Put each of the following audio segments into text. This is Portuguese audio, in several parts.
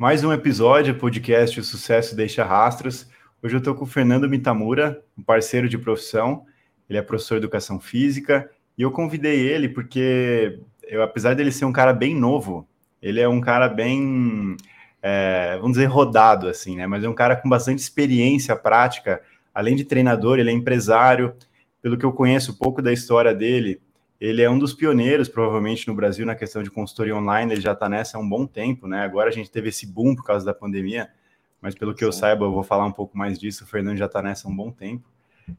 Mais um episódio, podcast O Sucesso Deixa Rastros. Hoje eu estou com o Fernando Mitamura, um parceiro de profissão. Ele é professor de educação física e eu convidei ele porque, eu, apesar dele ser um cara bem novo, ele é um cara bem, é, vamos dizer, rodado, assim, né? Mas é um cara com bastante experiência prática. Além de treinador, ele é empresário. Pelo que eu conheço pouco da história dele, ele é um dos pioneiros, provavelmente, no Brasil na questão de consultoria online. Ele já está nessa há um bom tempo, né? Agora a gente teve esse boom por causa da pandemia, mas pelo que Sim. eu saiba, eu vou falar um pouco mais disso. O Fernando já está nessa há um bom tempo.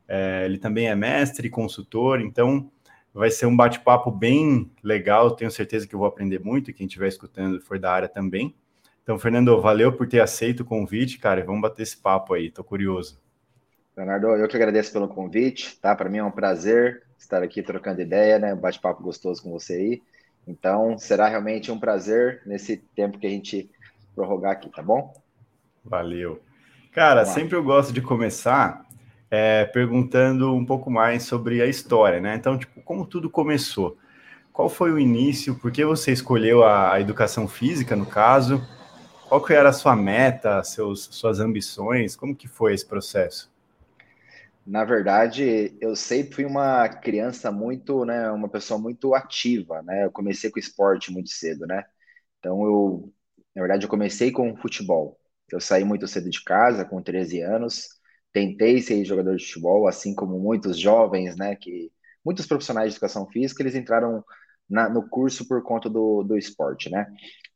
É, ele também é mestre, consultor, então vai ser um bate-papo bem legal. Tenho certeza que eu vou aprender muito e quem estiver escutando for da área também. Então, Fernando, valeu por ter aceito o convite, cara. E vamos bater esse papo aí, tô curioso. Leonardo, eu que agradeço pelo convite, tá? Para mim é um prazer estar aqui trocando ideia, né? Um bate-papo gostoso com você aí. Então, será realmente um prazer nesse tempo que a gente prorrogar aqui, tá bom? Valeu. Cara, sempre eu gosto de começar é, perguntando um pouco mais sobre a história, né? Então, tipo, como tudo começou? Qual foi o início? Por que você escolheu a, a educação física, no caso? Qual que era a sua meta, seus, suas ambições? Como que foi esse processo? Na verdade, eu sempre fui uma criança muito, né, uma pessoa muito ativa, né? Eu comecei com esporte muito cedo, né? Então eu, na verdade, eu comecei com futebol. Eu saí muito cedo de casa, com 13 anos. Tentei ser jogador de futebol, assim como muitos jovens, né, que muitos profissionais de educação física, eles entraram na, no curso por conta do, do esporte, né?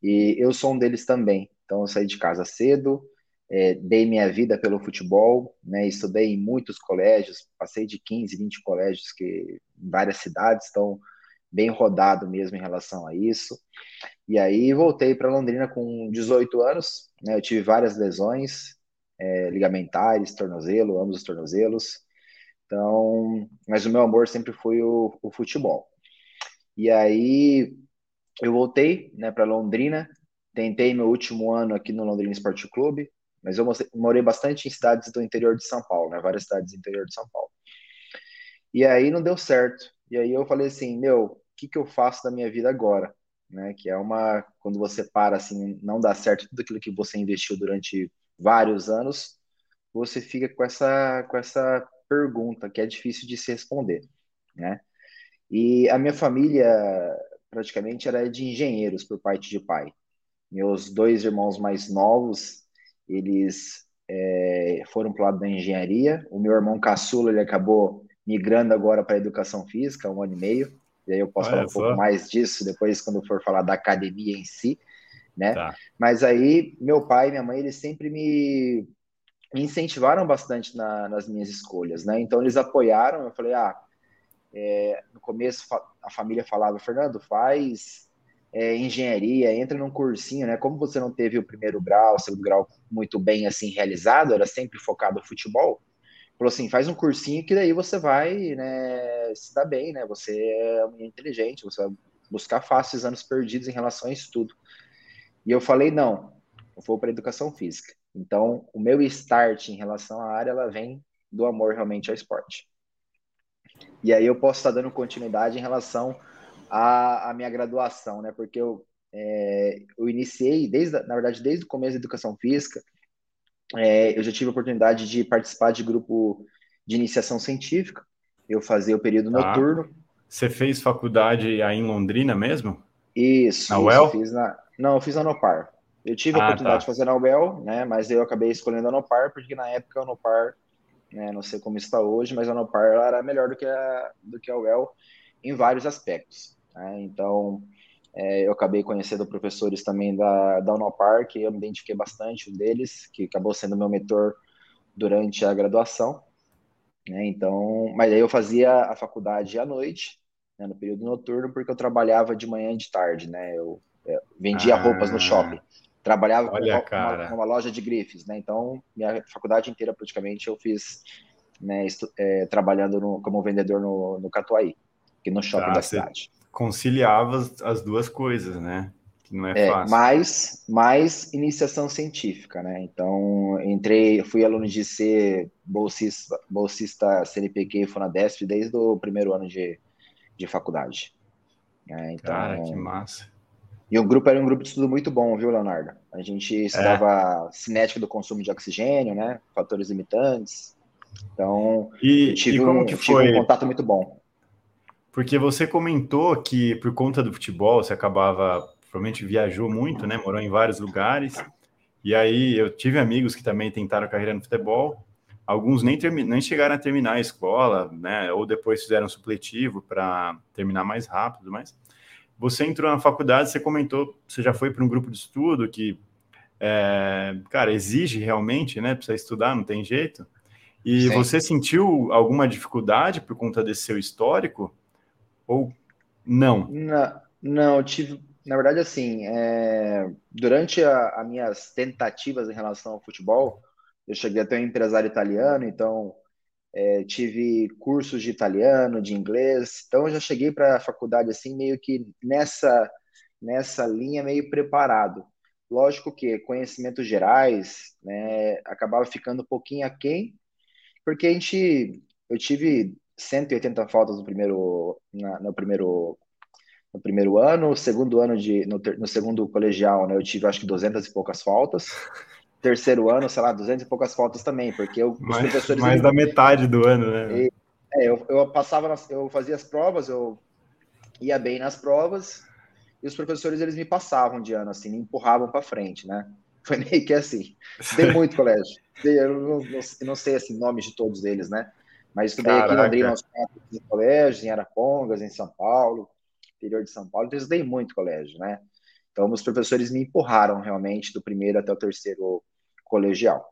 E eu sou um deles também. Então eu saí de casa cedo, é, dei minha vida pelo futebol, né, estudei em muitos colégios, passei de 15, 20 colégios que, em várias cidades, estão bem rodado mesmo em relação a isso. E aí voltei para Londrina com 18 anos, né, eu tive várias lesões é, ligamentares, tornozelo, ambos os tornozelos. Então, mas o meu amor sempre foi o, o futebol. E aí eu voltei né, para Londrina, tentei meu último ano aqui no Londrina Esporte Clube, mas eu morei bastante em cidades do interior de São Paulo, né? Várias cidades do interior de São Paulo. E aí não deu certo. E aí eu falei assim, meu, o que, que eu faço da minha vida agora? Né? Que é uma quando você para assim, não dá certo tudo aquilo que você investiu durante vários anos, você fica com essa com essa pergunta que é difícil de se responder, né? E a minha família praticamente era de engenheiros por parte de pai. Meus dois irmãos mais novos eles é, foram para o lado da engenharia. O meu irmão caçula ele acabou migrando agora para a educação física, um ano e meio. E aí eu posso Olha falar um só. pouco mais disso depois quando for falar da academia em si, né? Tá. Mas aí meu pai e minha mãe eles sempre me, me incentivaram bastante na, nas minhas escolhas, né? Então eles apoiaram. Eu falei, ah, é, no começo a família falava, Fernando, faz é, engenharia, entra num cursinho, né? Como você não teve o primeiro grau, o segundo grau muito bem assim realizado, era sempre focado no futebol. Falou assim, faz um cursinho que daí você vai, né, se dar bem, né? Você é um inteligente, você vai buscar fáceis anos perdidos em relação a estudo. E eu falei, não, eu vou para educação física. Então, o meu start em relação à área, ela vem do amor realmente ao esporte. E aí eu posso estar dando continuidade em relação a, a minha graduação, né? Porque eu, é, eu iniciei, desde, na verdade, desde o começo da educação física, é, eu já tive a oportunidade de participar de grupo de iniciação científica. Eu fazia o período ah, noturno. Você fez faculdade aí em Londrina mesmo? Isso. Na UEL? Na, não, eu fiz na Nopar. Eu tive a ah, oportunidade tá. de fazer na UEL, né? Mas eu acabei escolhendo a Nopar, porque na época a Nopar, né, não sei como está hoje, mas a Nopar era melhor do que a, do que a UEL em vários aspectos. Né? Então, é, eu acabei conhecendo professores também da, da Unopar, que eu me identifiquei bastante, um deles, que acabou sendo meu mentor durante a graduação. Né? Então, mas aí eu fazia a faculdade à noite, né, no período noturno, porque eu trabalhava de manhã e de tarde, né? Eu, eu vendia ah, roupas no shopping. Trabalhava com uma, uma, uma, loja de grifes, né? Então, minha faculdade inteira praticamente eu fiz, né, é, trabalhando no, como vendedor no, no Catuaí, aqui no shopping ah, da cidade conciliava as duas coisas, né? Que não é, é fácil. Mais, mais iniciação científica, né? Então, entrei, fui aluno de ser bolsista, bolsista CNPq e Funadesp desde o primeiro ano de, de faculdade. É, então, Cara, que massa. E o grupo era um grupo de estudo muito bom, viu, Leonardo? A gente estudava é. cinética do consumo de oxigênio, né? Fatores limitantes. Então, e, tive, e um, foi? um contato muito bom. Porque você comentou que por conta do futebol você acabava, provavelmente viajou muito, né? Morou em vários lugares. E aí eu tive amigos que também tentaram carreira no futebol. Alguns nem, nem chegaram a terminar a escola, né? Ou depois fizeram supletivo para terminar mais rápido, mas você entrou na faculdade, você comentou, você já foi para um grupo de estudo que, é, cara, exige realmente, né? Precisa estudar, não tem jeito. E Sim. você sentiu alguma dificuldade por conta desse seu histórico? Ou não? Não, não tive. Na verdade, assim, é, durante as minhas tentativas em relação ao futebol, eu cheguei a ter um empresário italiano, então é, tive cursos de italiano, de inglês, então eu já cheguei para a faculdade assim meio que nessa nessa linha meio preparado. Lógico que conhecimentos gerais, né, acabava ficando um pouquinho aquém, porque a gente eu tive 180 faltas no primeiro na, no primeiro no primeiro ano, segundo ano de no, no segundo colegial, né, eu tive acho que 200 e poucas faltas terceiro ano, sei lá, 200 e poucas faltas também, porque eu, mais, os professores... Mais da metade do ano, né? E, é, eu, eu passava, nas, eu fazia as provas, eu ia bem nas provas, e os professores, eles me passavam de ano, assim, me empurravam para frente, né? Foi meio que assim. Estudei muito colégio. Eu não, não, não, sei, assim, nomes de todos eles, né? Mas estudei Caraca. aqui em Londrina, uns quatro colégios, em Arapongas, em São Paulo, interior de São Paulo, então eu estudei muito colégio, né? Então, os professores me empurraram realmente do primeiro até o terceiro colegial,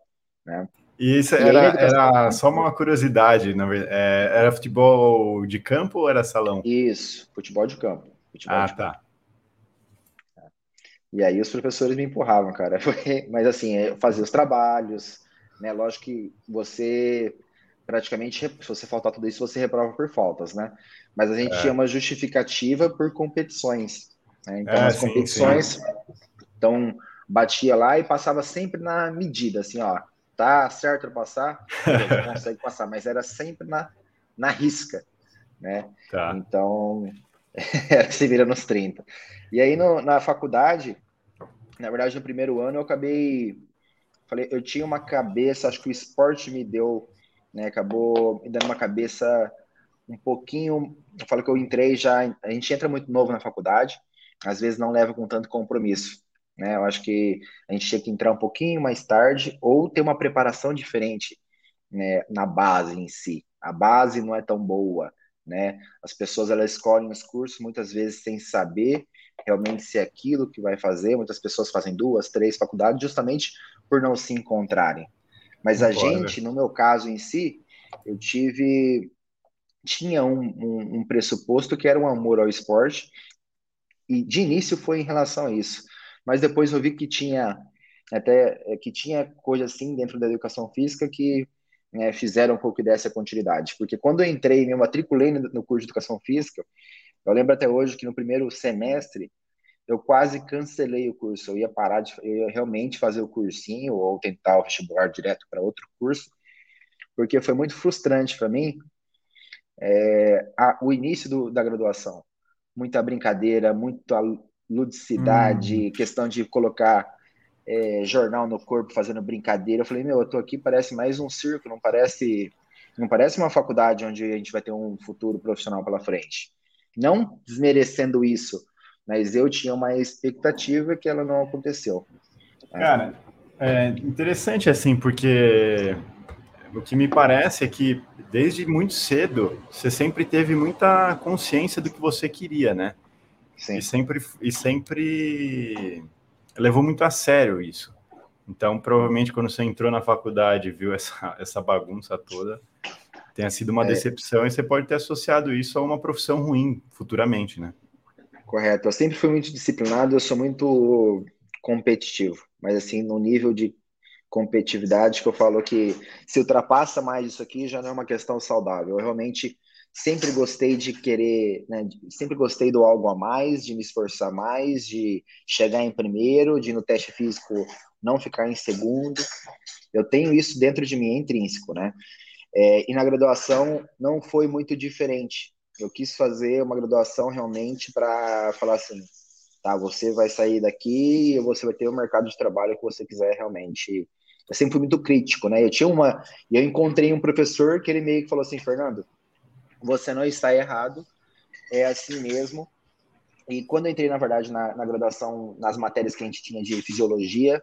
né? E isso era, era só uma curiosidade, na verdade. É, era futebol de campo ou era salão? Isso, futebol de campo. Futebol ah, de tá. Campo. E aí os professores me empurravam, cara. Mas assim, eu fazia os trabalhos, né? Lógico que você praticamente, se você faltar tudo isso, você reprova por faltas, né? Mas a gente é. tinha uma justificativa por competições. Né? Então, é, as competições. Sim. Então, batia lá e passava sempre na medida, assim, ó, tá certo passar, consegue passar, mas era sempre na, na risca, né? Tá. Então, era se vira nos 30. E aí no, na faculdade, na verdade, no primeiro ano eu acabei, falei, eu tinha uma cabeça, acho que o esporte me deu, né, acabou me dando uma cabeça um pouquinho, eu falo que eu entrei já, a gente entra muito novo na faculdade, às vezes não leva com tanto compromisso. Né? Eu acho que a gente tinha que entrar um pouquinho mais tarde ou ter uma preparação diferente né, na base em si. A base não é tão boa, né? As pessoas elas escolhem os cursos muitas vezes sem saber realmente se é aquilo que vai fazer. Muitas pessoas fazem duas, três faculdades justamente por não se encontrarem. Mas a gente, no meu caso em si, eu tive tinha um, um, um pressuposto que era um amor ao esporte e de início foi em relação a isso. Mas depois eu vi que tinha até é, que tinha coisa assim dentro da educação física que né, fizeram um pouco dessa continuidade, porque quando eu entrei, me matriculei no curso de educação física, eu lembro até hoje que no primeiro semestre eu quase cancelei o curso, eu ia parar de, eu ia realmente fazer o cursinho ou tentar o vestibular direto para outro curso, porque foi muito frustrante para mim é, a, o início do, da graduação, muita brincadeira, muito ludicidade, hum. questão de colocar é, jornal no corpo fazendo brincadeira. Eu falei, meu, eu tô aqui, parece mais um circo, não parece, não parece uma faculdade onde a gente vai ter um futuro profissional pela frente. Não desmerecendo isso, mas eu tinha uma expectativa que ela não aconteceu. Cara, é interessante assim, porque o que me parece é que desde muito cedo você sempre teve muita consciência do que você queria, né? Sim. E sempre, e sempre levou muito a sério isso. Então, provavelmente, quando você entrou na faculdade viu essa, essa bagunça toda, tenha sido uma é. decepção e você pode ter associado isso a uma profissão ruim futuramente, né? Correto. Eu sempre fui muito disciplinado, eu sou muito competitivo, mas assim, no nível de competitividade que eu falo que se ultrapassa mais isso aqui já não é uma questão saudável. Eu realmente sempre gostei de querer, né, sempre gostei do algo a mais, de me esforçar mais, de chegar em primeiro, de no teste físico não ficar em segundo. Eu tenho isso dentro de mim, é intrínseco, né? É, e na graduação não foi muito diferente. Eu quis fazer uma graduação realmente para falar assim, tá? Você vai sair daqui e você vai ter o mercado de trabalho que você quiser realmente. Eu sempre fui muito crítico, né? Eu tinha uma, eu encontrei um professor que ele meio que falou assim, Fernando, você não está errado, é assim mesmo. E quando eu entrei, na verdade, na, na graduação, nas matérias que a gente tinha de fisiologia,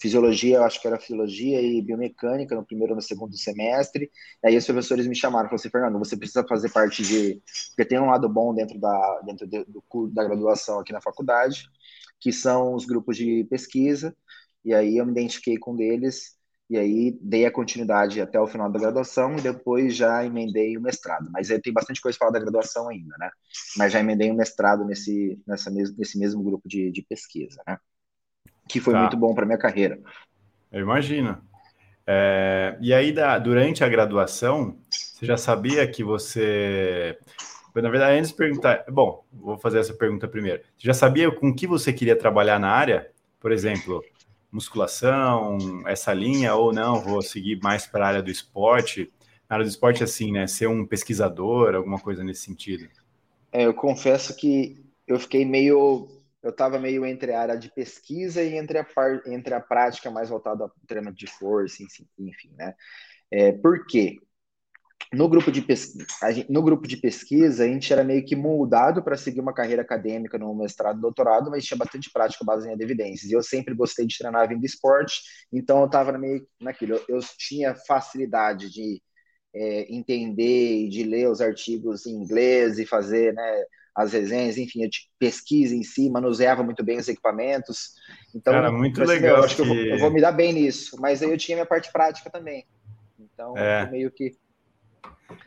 fisiologia, eu acho que era fisiologia e biomecânica no primeiro e no segundo semestre. E aí os professores me chamaram, falaram assim, Fernando, você precisa fazer parte de, porque tem um lado bom dentro da dentro do, do da graduação aqui na faculdade, que são os grupos de pesquisa. E aí eu me identifiquei com um deles e aí dei a continuidade até o final da graduação e depois já emendei o mestrado. Mas aí tem bastante coisa para falar da graduação ainda, né? Mas já emendei o mestrado nesse nessa nesse mesmo grupo de, de pesquisa, né? Que foi tá. muito bom para minha carreira. Eu imagino. É, e aí, da, durante a graduação, você já sabia que você. Na verdade, antes de perguntar. Bom, vou fazer essa pergunta primeiro. Você já sabia com que você queria trabalhar na área? Por exemplo, musculação, essa linha, ou não, vou seguir mais para a área do esporte? Na área do esporte, assim, né? Ser um pesquisador, alguma coisa nesse sentido? É, eu confesso que eu fiquei meio eu estava meio entre a área de pesquisa e entre a, par, entre a prática mais voltada ao treinamento de força, enfim, né? É, por quê? No grupo, de pesquisa, no grupo de pesquisa, a gente era meio que moldado para seguir uma carreira acadêmica no mestrado, doutorado, mas tinha bastante prática baseada em evidências. E eu sempre gostei de treinar vindo esporte, então eu estava meio naquilo. Eu, eu tinha facilidade de é, entender e de ler os artigos em inglês e fazer, né? As resenhas, enfim, a pesquisa em si, manuseava muito bem os equipamentos. Então, Cara, muito assim, legal. Eu acho que, que eu, vou, eu, vou, me dar bem nisso, mas aí eu tinha minha parte prática também. Então, é. meio que.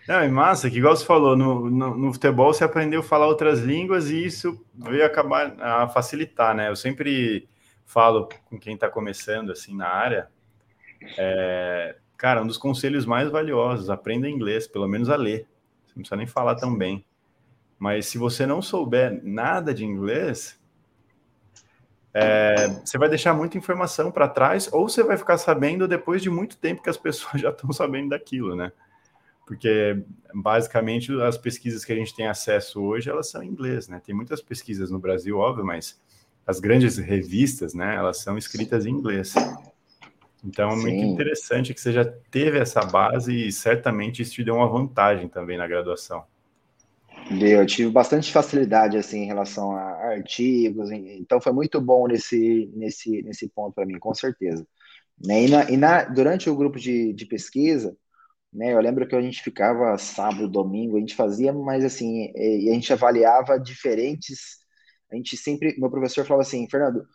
Não, é massa, que igual você falou, no, no, no, futebol você aprendeu a falar outras línguas e isso veio acabar a facilitar, né? Eu sempre falo com quem está começando assim na área, é, cara, um dos conselhos mais valiosos, aprenda inglês, pelo menos a ler. Você não precisa nem falar tão bem. Mas se você não souber nada de inglês, é, você vai deixar muita informação para trás, ou você vai ficar sabendo depois de muito tempo que as pessoas já estão sabendo daquilo, né? Porque basicamente as pesquisas que a gente tem acesso hoje elas são em inglês, né? Tem muitas pesquisas no Brasil, óbvio, mas as grandes revistas, né? Elas são escritas em inglês. Então é muito Sim. interessante que você já teve essa base e certamente isso te deu uma vantagem também na graduação. Eu tive bastante facilidade assim em relação a artigos, então foi muito bom nesse, nesse, nesse ponto para mim, com certeza. Né, e, na, e na, durante o grupo de, de pesquisa, né, eu lembro que a gente ficava sábado, domingo, a gente fazia, mas assim, e a gente avaliava diferentes. A gente sempre, meu professor falava assim, Fernando,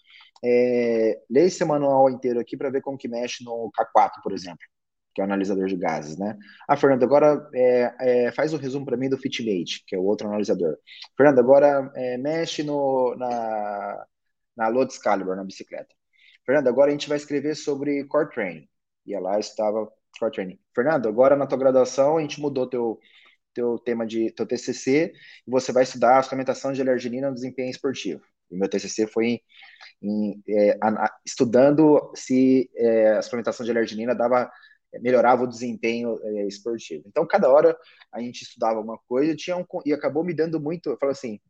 é, lê esse manual inteiro aqui para ver como que mexe no K4, por exemplo que é o analisador de gases, né? Ah, Fernando, agora é, é, faz o um resumo para mim do Fitmate, que é o outro analisador. Fernando, agora é, mexe no, na, na Excalibur, na bicicleta. Fernando, agora a gente vai escrever sobre Core Training. E lá estava Core Training. Fernando, agora na tua graduação a gente mudou teu teu tema de teu TCC e você vai estudar a suplementação de alerginina no desempenho esportivo. O meu TCC foi em, em, é, estudando se é, a suplementação de alerginina dava melhorava o desempenho é, esportivo. Então, cada hora a gente estudava uma coisa tinha um, e acabou me dando muito. Eu falo assim: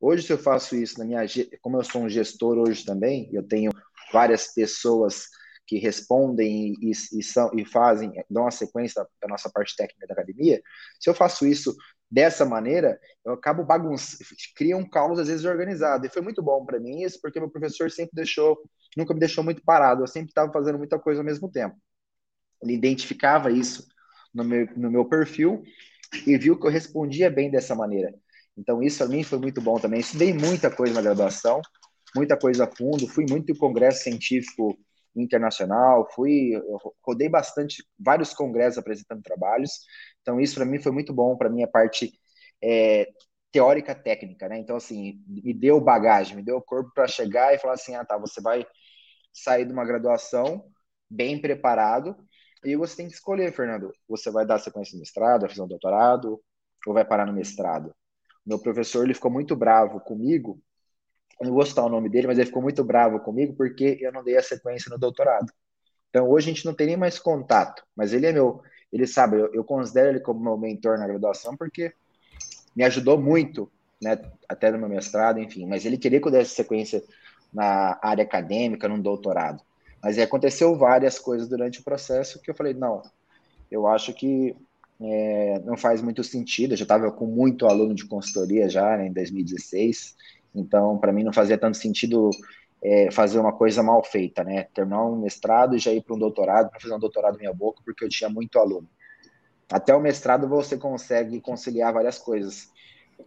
hoje, se eu faço isso na minha. Como eu sou um gestor hoje também, eu tenho várias pessoas que respondem e, e, são, e fazem, dão a sequência da, da nossa parte técnica da academia. Se eu faço isso dessa maneira, eu acabo bagunçando, cria um caos às vezes organizado. E foi muito bom para mim isso, porque meu professor sempre deixou, nunca me deixou muito parado, eu sempre estava fazendo muita coisa ao mesmo tempo. Ele identificava isso no meu, no meu perfil e viu que eu respondia bem dessa maneira. Então, isso para mim foi muito bom também. Estudei muita coisa na graduação, muita coisa a fundo, fui muito em congresso científico internacional, fui, rodei bastante, vários congressos apresentando trabalhos. Então, isso para mim foi muito bom para minha parte é, teórica técnica, né? Então, assim, me deu bagagem, me deu corpo para chegar e falar assim: ah, tá, você vai sair de uma graduação bem preparado e você tem que escolher, Fernando. Você vai dar sequência no mestrado, vai fazer um doutorado, ou vai parar no mestrado? Meu professor ele ficou muito bravo comigo. Eu não vou citar o nome dele, mas ele ficou muito bravo comigo porque eu não dei a sequência no doutorado. Então hoje a gente não tem nem mais contato, mas ele é meu, ele sabe, eu, eu considero ele como meu mentor na graduação porque me ajudou muito né, até no meu mestrado, enfim, mas ele queria que eu desse sequência na área acadêmica, num doutorado. Mas aconteceu várias coisas durante o processo que eu falei, não, eu acho que é, não faz muito sentido. Eu já estava com muito aluno de consultoria já né, em 2016, então para mim não fazia tanto sentido é, fazer uma coisa mal feita, né? Terminar um mestrado e já ir para um doutorado, para fazer um doutorado minha boca, porque eu tinha muito aluno. Até o mestrado você consegue conciliar várias coisas.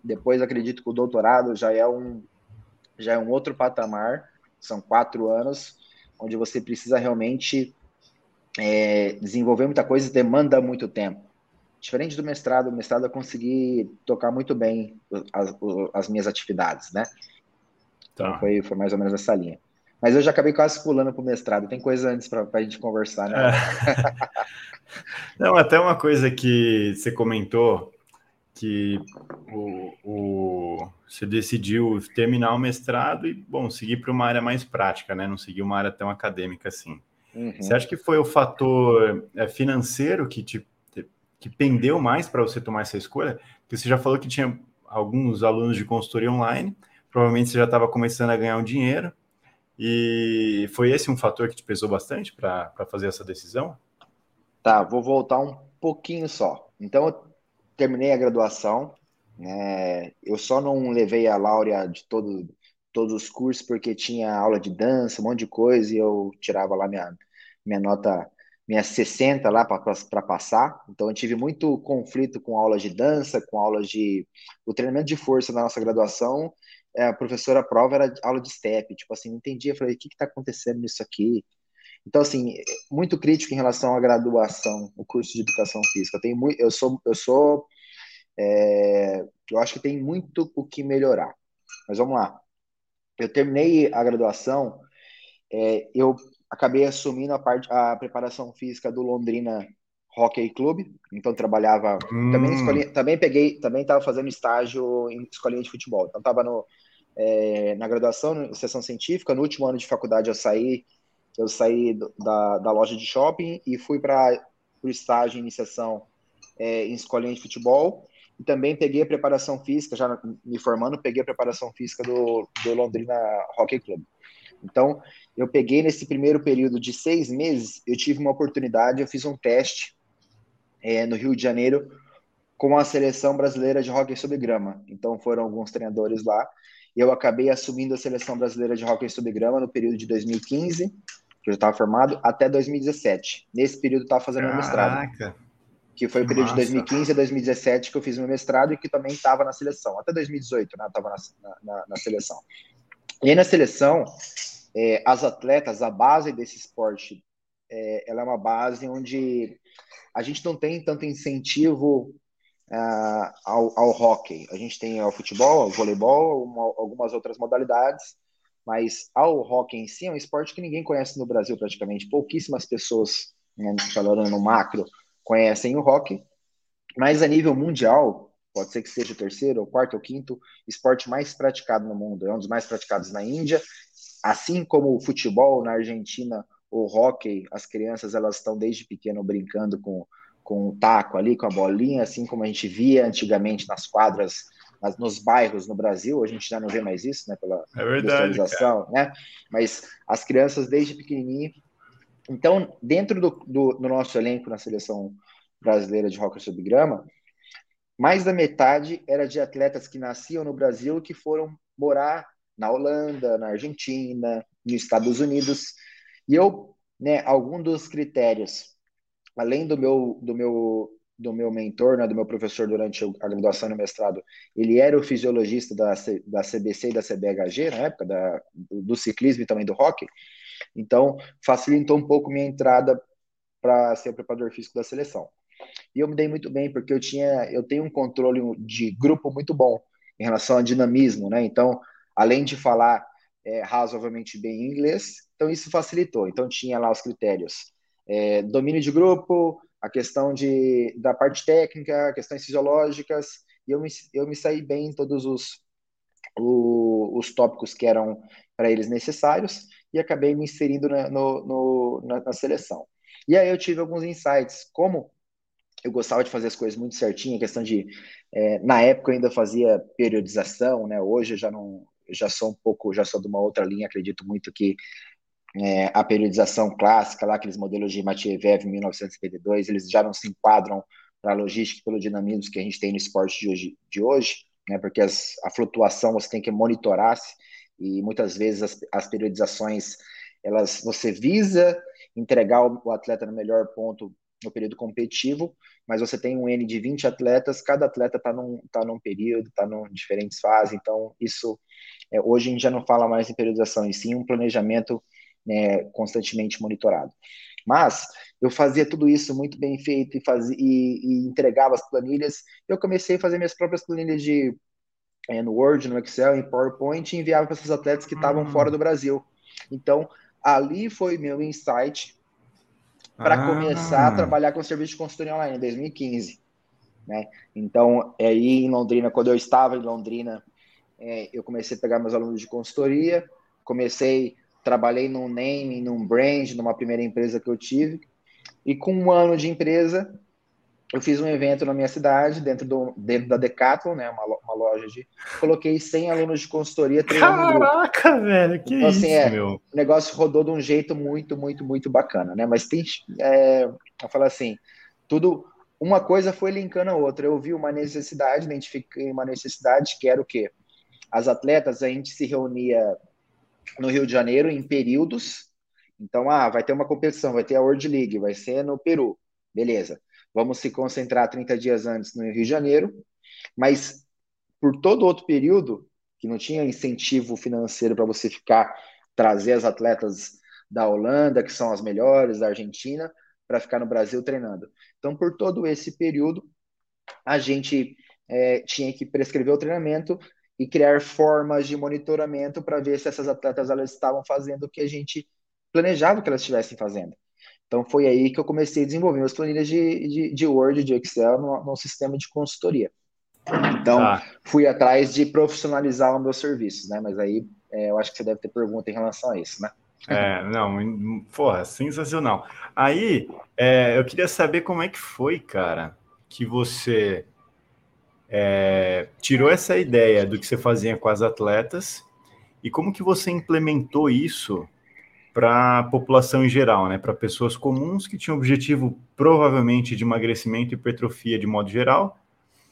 Depois acredito que o doutorado já é um já é um outro patamar. São quatro anos onde você precisa realmente é, desenvolver muita coisa e demanda muito tempo. Diferente do mestrado, o mestrado eu consegui tocar muito bem as, as minhas atividades, né? Então tá. foi, foi mais ou menos essa linha. Mas eu já acabei quase pulando para o mestrado. Tem coisa antes para a gente conversar, né? É. Não, até uma coisa que você comentou, que o, o, você decidiu terminar o mestrado e, bom, seguir para uma área mais prática, né? Não seguir uma área tão acadêmica assim. Uhum. Você acha que foi o fator é, financeiro que te que pendeu mais para você tomar essa escolha? Porque você já falou que tinha alguns alunos de consultoria online, provavelmente você já estava começando a ganhar um dinheiro, e foi esse um fator que te pesou bastante para fazer essa decisão? Tá, vou voltar um pouquinho só. Então, terminei a graduação, né? eu só não levei a Laura de todo, todos os cursos porque tinha aula de dança, um monte de coisa, e eu tirava lá minha, minha nota minhas 60 lá para passar. Então eu tive muito conflito com aulas de dança, com aulas de o treinamento de força na nossa graduação. É, a professora prova era aula de step, tipo assim, não entendia, falei, o que está acontecendo nisso aqui? Então assim, muito crítico em relação à graduação, o curso de educação física. Eu tenho muito, eu sou, eu sou, é, eu acho que tem muito o que melhorar. Mas vamos lá. Eu terminei a graduação, é, eu acabei assumindo a parte a preparação física do Londrina Hockey Club, então trabalhava hum. também também peguei, também estava fazendo estágio em escolinha de futebol. Então estava no é, na graduação, sessão científica, no último ano de faculdade eu saí eu saí da, da loja de shopping e fui para o estágio em iniciação é, em escolinha de futebol e também peguei a preparação física, já me formando, peguei a preparação física do, do Londrina Hockey Club. Então, eu peguei nesse primeiro período de seis meses, eu tive uma oportunidade, eu fiz um teste é, no Rio de Janeiro com a seleção brasileira de hockey sobre grama. Então, foram alguns treinadores lá, e eu acabei assumindo a seleção brasileira de hockey sobre grama no período de 2015, que eu estava formado, até 2017. Nesse período, eu estava fazendo Caraca. mestrado. Que foi o período Nossa. de 2015 a 2017 que eu fiz meu mestrado e que também estava na seleção. Até 2018, né? Estava na, na, na seleção. E aí, na seleção, é, as atletas, a base desse esporte, é, ela é uma base onde a gente não tem tanto incentivo uh, ao, ao hockey. A gente tem ao futebol, ao voleibol, uma, algumas outras modalidades, mas ao hockey em si é um esporte que ninguém conhece no Brasil praticamente. Pouquíssimas pessoas, né, falando no macro, conhecem o hockey. Mas a nível mundial, pode ser que seja o terceiro, ou quarto, ou quinto esporte mais praticado no mundo. É um dos mais praticados na Índia assim como o futebol na Argentina, o hockey, as crianças elas estão desde pequeno brincando com, com o taco ali, com a bolinha, assim como a gente via antigamente nas quadras, nas, nos bairros no Brasil, a gente já não vê mais isso, né, pela é verdade, né? Mas as crianças desde pequenininho. Então, dentro do, do, do nosso elenco na seleção brasileira de hockey sobre grama, mais da metade era de atletas que nasciam no Brasil que foram morar na Holanda, na Argentina, nos Estados Unidos. E eu, né, algum dos critérios, além do meu do meu do meu mentor, né, do meu professor durante a graduação e o mestrado, ele era o fisiologista da, da CBC e da CBHG na época da, do ciclismo e também do hockey. Então, facilitou um pouco minha entrada para ser o preparador físico da seleção. E eu me dei muito bem porque eu tinha eu tenho um controle de grupo muito bom em relação ao dinamismo, né? Então, além de falar é, razoavelmente bem inglês, então isso facilitou. Então tinha lá os critérios: é, domínio de grupo, a questão de, da parte técnica, questões fisiológicas, e eu me, eu me saí bem em todos os, o, os tópicos que eram para eles necessários e acabei me inserindo na, no, no, na, na, seleção. E aí eu tive alguns insights, como eu gostava de fazer as coisas muito certinho, questão de é, na época eu ainda fazia periodização, né? Hoje eu já não já sou um pouco, já sou de uma outra linha, acredito muito que é, a periodização clássica, lá aqueles modelos de Matiev 1972, eles já não se enquadram para a logística pelo dinamismo que a gente tem no esporte de hoje, de hoje né? Porque as, a flutuação você tem que monitorar e muitas vezes as, as periodizações elas você visa entregar o, o atleta no melhor ponto no período competitivo, mas você tem um N de 20 atletas, cada atleta está num, tá num período, está em diferentes fases, então isso, é, hoje a gente já não fala mais em periodização, e sim um planejamento né, constantemente monitorado. Mas eu fazia tudo isso muito bem feito e, fazia, e, e entregava as planilhas. Eu comecei a fazer minhas próprias planilhas de, é, no Word, no Excel, em PowerPoint e enviava para esses atletas que estavam hum. fora do Brasil. Então, ali foi meu insight para ah. começar a trabalhar com serviço de consultoria online em 2015. Né? Então, aí em Londrina, quando eu estava em Londrina, é, eu comecei a pegar meus alunos de consultoria, comecei trabalhei num name, num brand, numa primeira empresa que eu tive. E com um ano de empresa, eu fiz um evento na minha cidade, dentro, do, dentro da Decathlon, né, uma, uma loja de... Coloquei 100 alunos de consultoria treinando Caraca, velho, que então, assim, isso, é, meu. O negócio rodou de um jeito muito, muito, muito bacana, né? Mas tem... É, eu falo assim, tudo... Uma coisa foi linkando a outra. Eu vi uma necessidade, identifiquei uma necessidade, que era o quê? As atletas, a gente se reunia no Rio de Janeiro em períodos. Então, ah, vai ter uma competição, vai ter a World League, vai ser no Peru. Beleza. Vamos se concentrar 30 dias antes no Rio de Janeiro, mas por todo outro período, que não tinha incentivo financeiro para você ficar, trazer as atletas da Holanda, que são as melhores, da Argentina, para ficar no Brasil treinando. Então, por todo esse período, a gente é, tinha que prescrever o treinamento e criar formas de monitoramento para ver se essas atletas elas estavam fazendo o que a gente planejava que elas estivessem fazendo. Então foi aí que eu comecei a desenvolver as planilhas de, de, de Word, de Excel, no, no, sistema de consultoria. Então ah. fui atrás de profissionalizar os meus serviços, né? Mas aí é, eu acho que você deve ter pergunta em relação a isso, né? É, não, porra, sensacional. Aí, é, eu queria saber como é que foi, cara, que você é, tirou essa ideia do que você fazia com as atletas e como que você implementou isso para a população em geral, né? Para pessoas comuns que tinham objetivo provavelmente de emagrecimento e hipertrofia de modo geral.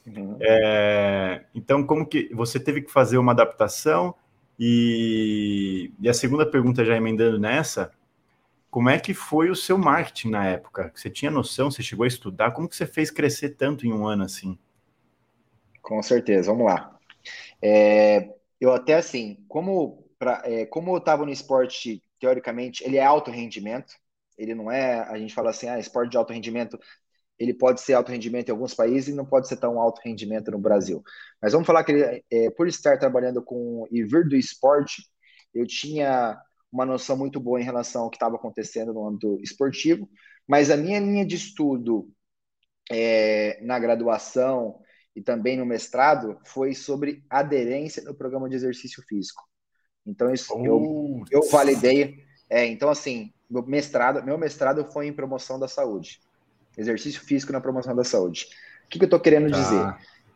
Uhum. É, então, como que você teve que fazer uma adaptação? E, e, a segunda pergunta, já emendando nessa, como é que foi o seu marketing na época? Você tinha noção? Você chegou a estudar? Como que você fez crescer tanto em um ano assim? Com certeza, vamos lá. É, eu até assim, como, pra, é, como eu estava no esporte, teoricamente, ele é alto rendimento, ele não é, a gente fala assim, ah, esporte de alto rendimento, ele pode ser alto rendimento em alguns países e não pode ser tão alto rendimento no Brasil. Mas vamos falar que ele, é, por estar trabalhando com e vir do esporte, eu tinha uma noção muito boa em relação ao que estava acontecendo no âmbito esportivo, mas a minha linha de estudo é, na graduação e também no mestrado foi sobre aderência no programa de exercício físico. Então isso eu, eu validei. É, então assim, meu mestrado, meu mestrado foi em promoção da saúde, exercício físico na promoção da saúde. O que, que eu estou querendo tá. dizer?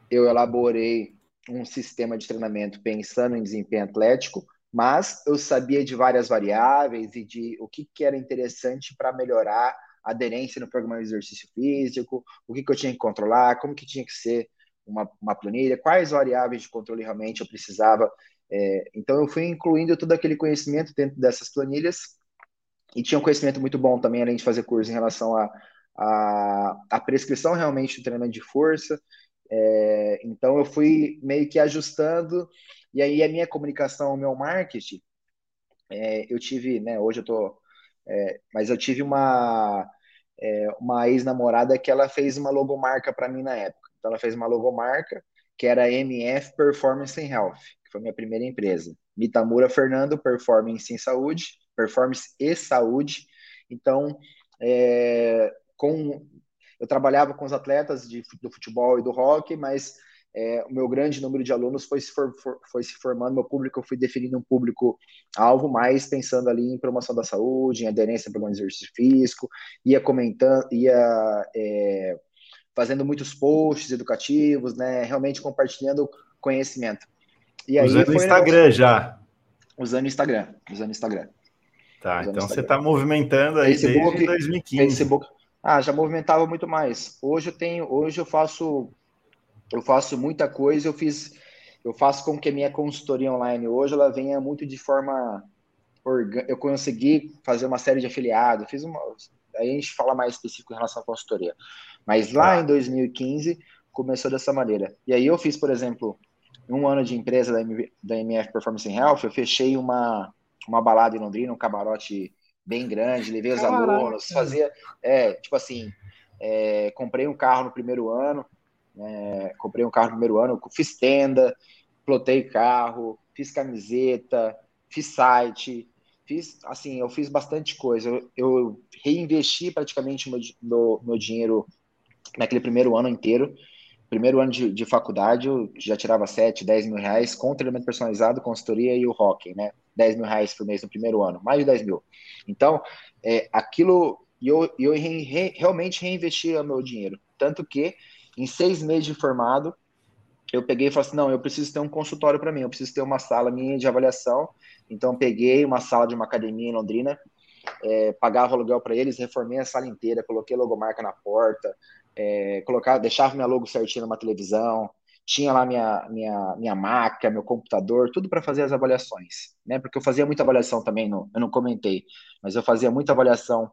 Eu elaborei um sistema de treinamento pensando em desempenho atlético, mas eu sabia de várias variáveis e de o que, que era interessante para melhorar a aderência no programa de exercício físico, o que, que eu tinha que controlar, como que tinha que ser uma, uma planilha, quais variáveis de controle realmente eu precisava. É, então, eu fui incluindo todo aquele conhecimento dentro dessas planilhas e tinha um conhecimento muito bom também, além de fazer curso em relação à a, a, a, prescrição realmente do treinamento de força. É, então, eu fui meio que ajustando, e aí a minha comunicação, o meu marketing, é, eu tive, né, hoje eu tô, é, mas eu tive uma, é, uma ex-namorada que ela fez uma logomarca para mim na época. Então ela fez uma logomarca que era MF Performance and Health, foi minha primeira empresa. Mitamura Fernando, Performance em Saúde, Performance e Saúde. Então, é, com, eu trabalhava com os atletas de, do futebol e do hockey, mas é, o meu grande número de alunos foi se, for, for, foi se formando, meu público, eu fui definindo um público-alvo mais pensando ali em promoção da saúde, em aderência para o exercício físico, ia comentando, ia é, fazendo muitos posts educativos, né? Realmente compartilhando conhecimento. E aí usando o Instagram já. Usando o Instagram, usando o Instagram. Tá, usando então você está movimentando aí Facebook, desde 2015. Facebook, ah, já movimentava muito mais. Hoje eu tenho, hoje eu faço, eu faço muita coisa. Eu fiz, eu faço com que a minha consultoria online hoje ela venha muito de forma orgânica. Eu consegui fazer uma série de afiliados. Fiz uma, aí a gente fala mais específico em relação à consultoria. Mas lá tá. em 2015 começou dessa maneira. E aí eu fiz, por exemplo, um ano de empresa da, MF, da MF Performance Health, eu fechei uma, uma balada em Londrina, um camarote bem grande, levei os Caraca. alunos, fazia, é, tipo assim, é, comprei um carro no primeiro ano, é, comprei um carro no primeiro ano, fiz tenda, plotei carro, fiz camiseta, fiz site, fiz, assim, eu fiz bastante coisa, eu, eu reinvesti praticamente meu, meu, meu dinheiro naquele primeiro ano inteiro, primeiro ano de, de, faculdade, eu já tirava 7, 10 mil reais com treinamento personalizado, consultoria e o hockey, né? 10 mil reais por mês no primeiro ano, mais de 10 mil. Então, é, aquilo, eu, eu re, re, realmente reinvesti o meu dinheiro. Tanto que, em seis meses de formado, eu peguei e falei assim, não, eu preciso ter um consultório para mim, eu preciso ter uma sala minha de avaliação. Então, peguei uma sala de uma academia em Londrina, é, pagava aluguel para eles, reformei a sala inteira, coloquei logomarca na porta, é, colocar, deixava minha logo certinho numa televisão, tinha lá minha, minha, minha máquina, meu computador, tudo para fazer as avaliações, né? Porque eu fazia muita avaliação também, no, eu não comentei, mas eu fazia muita avaliação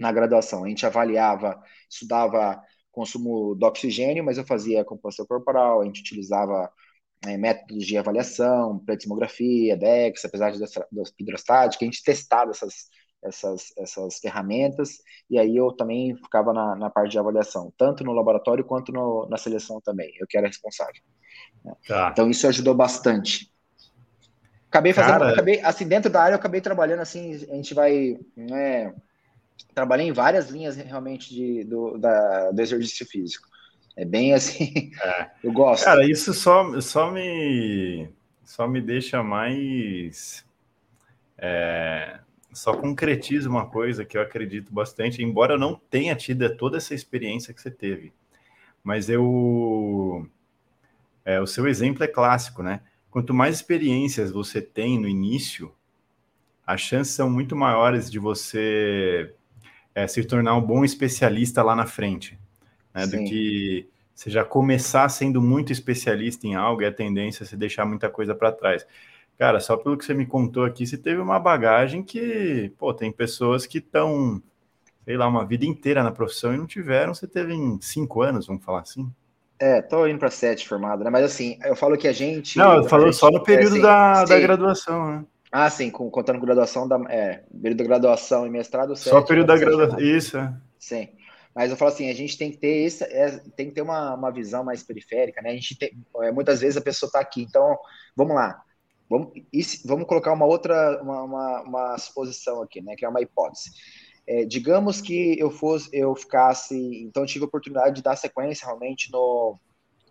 na graduação. A gente avaliava, estudava consumo do oxigênio, mas eu fazia composição corporal, a gente utilizava é, métodos de avaliação, pletismografia, DEX, apesar de hidrostática, a gente testava essas, essas, essas ferramentas, e aí eu também ficava na, na parte de avaliação, tanto no laboratório quanto no, na seleção também, eu que era responsável. Tá. Então isso ajudou bastante. Acabei fazendo, Cara... acabei, assim, dentro da área eu acabei trabalhando assim, a gente vai, né, trabalhei em várias linhas realmente de, do, da, do exercício físico. É bem assim, é. eu gosto. Cara, isso só, só me só me deixa mais é, só concretiza uma coisa que eu acredito bastante, embora eu não tenha tido toda essa experiência que você teve. Mas eu. É, o seu exemplo é clássico, né? Quanto mais experiências você tem no início, as chances são muito maiores de você é, se tornar um bom especialista lá na frente. Né? Do que você já começar sendo muito especialista em algo e a tendência é se deixar muita coisa para trás. Cara, só pelo que você me contou aqui, você teve uma bagagem que, pô, tem pessoas que estão, sei lá, uma vida inteira na profissão e não tiveram, você teve em cinco anos, vamos falar assim? É, tô indo para sete formado, né? Mas assim, eu falo que a gente. Não, eu falo só no período é, da, da graduação, né? Ah, sim, com, contando graduação da. É, período da graduação e mestrado, sete, Só período da graduação. Isso, é. Sim. Mas eu falo assim, a gente tem que ter esse, é, tem que ter uma, uma visão mais periférica, né? A gente tem, é, muitas vezes a pessoa está aqui, então vamos lá. Vamos, vamos colocar uma outra, uma, uma, uma, suposição aqui, né? Que é uma hipótese. É, digamos que eu fosse, eu ficasse, então tive a oportunidade de dar sequência realmente no,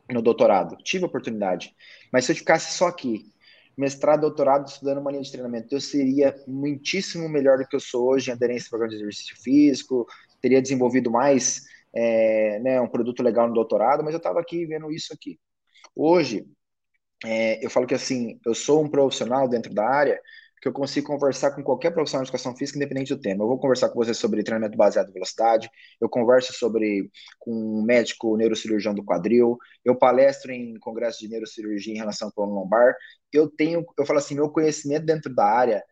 no doutorado. Tive a oportunidade. Mas se eu ficasse só aqui, mestrado, doutorado, estudando uma linha de treinamento, eu seria muitíssimo melhor do que eu sou hoje em aderência ao programa de exercício físico, teria desenvolvido mais é, né, um produto legal no doutorado, mas eu estava aqui vendo isso aqui. Hoje, é, eu falo que assim, eu sou um profissional dentro da área que eu consigo conversar com qualquer profissional de educação física, independente do tema. Eu vou conversar com você sobre treinamento baseado em velocidade, eu converso sobre com um médico neurocirurgião do quadril, eu palestro em congresso de neurocirurgia em relação ao lombar. Eu tenho, eu falo assim, meu conhecimento dentro da área,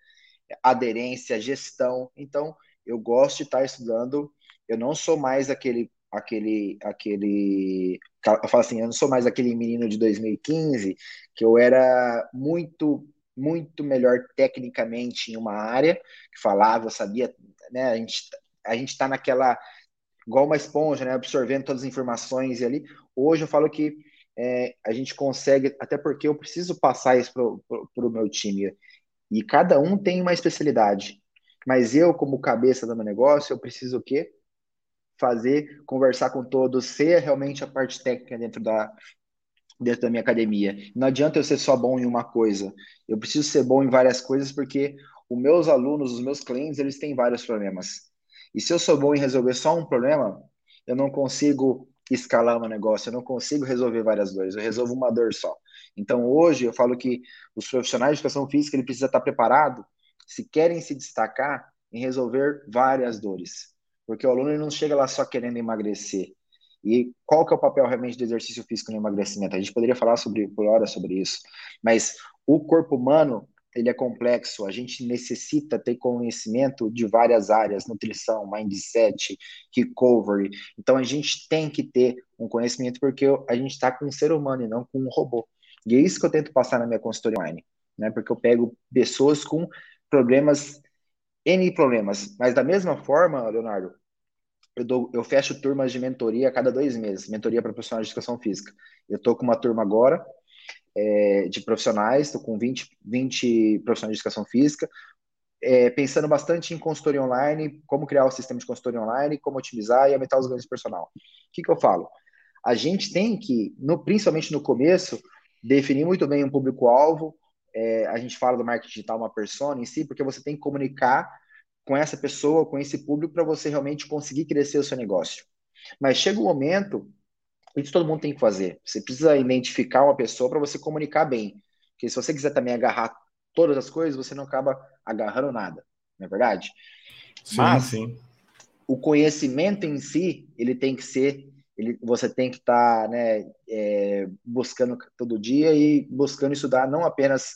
aderência, gestão. Então, eu gosto de estar estudando. Eu não sou mais aquele aquele aquele eu falo assim, eu não sou mais aquele menino de 2015 que eu era muito muito melhor tecnicamente em uma área, que falava, eu sabia, né, a gente a gente está naquela igual uma esponja, né, absorvendo todas as informações e ali. Hoje eu falo que é, a gente consegue, até porque eu preciso passar isso para o meu time. E cada um tem uma especialidade. Mas eu, como cabeça do meu negócio, eu preciso o quê? Fazer, conversar com todos, ser realmente a parte técnica dentro da, dentro da minha academia. Não adianta eu ser só bom em uma coisa. Eu preciso ser bom em várias coisas porque os meus alunos, os meus clientes, eles têm vários problemas. E se eu sou bom em resolver só um problema, eu não consigo escalar um negócio, eu não consigo resolver várias dores, eu resolvo uma dor só. Então, hoje, eu falo que os profissionais de educação física, ele precisa estar preparado, se querem se destacar, em resolver várias dores. Porque o aluno não chega lá só querendo emagrecer. E qual que é o papel realmente do exercício físico no emagrecimento? A gente poderia falar sobre, por hora sobre isso, mas o corpo humano, ele é complexo, a gente necessita ter conhecimento de várias áreas, nutrição, mindset, recovery. Então a gente tem que ter um conhecimento porque a gente está com um ser humano e não com um robô. E é isso que eu tento passar na minha consultoria online, né? Porque eu pego pessoas com problemas, N problemas, mas da mesma forma, Leonardo, eu, dou, eu fecho turmas de mentoria a cada dois meses, mentoria para profissionais de educação física. Eu estou com uma turma agora é, de profissionais, estou com 20, 20 profissionais de educação física, é, pensando bastante em consultoria online, como criar o sistema de consultoria online, como otimizar e aumentar os ganhos de personal. O que, que eu falo? A gente tem que, no, principalmente no começo, definir muito bem um público-alvo. É, a gente fala do marketing digital, uma persona em si, porque você tem que comunicar com essa pessoa, com esse público, para você realmente conseguir crescer o seu negócio. Mas chega um momento, isso todo mundo tem que fazer. Você precisa identificar uma pessoa para você comunicar bem. Porque se você quiser também agarrar todas as coisas, você não acaba agarrando nada, não é verdade? Sim, Mas, sim. O conhecimento em si, ele tem que ser ele, você tem que estar tá, né, é, buscando todo dia e buscando estudar não apenas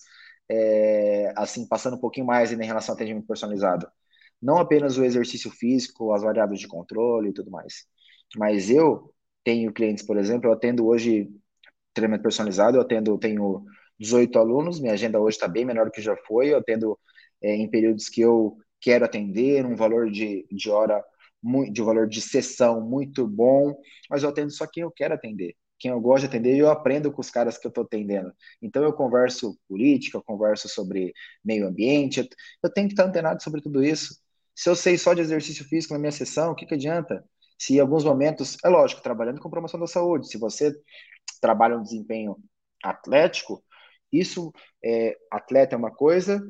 é, assim passando um pouquinho mais em relação ao atendimento personalizado, não apenas o exercício físico, as variáveis de controle e tudo mais, mas eu tenho clientes, por exemplo, eu atendo hoje treinamento personalizado, eu atendo, tenho 18 alunos, minha agenda hoje está bem menor do que já foi, eu atendo é, em períodos que eu quero atender, um valor de, de hora de valor de sessão muito bom, mas eu atendo só quem eu quero atender, quem eu gosto de atender e eu aprendo com os caras que eu estou atendendo. Então eu converso política, eu converso sobre meio ambiente, eu tenho que estar antenado sobre tudo isso. Se eu sei só de exercício físico na minha sessão, o que, que adianta? Se em alguns momentos, é lógico, trabalhando com promoção da saúde, se você trabalha um desempenho atlético, isso, é, atleta é uma coisa,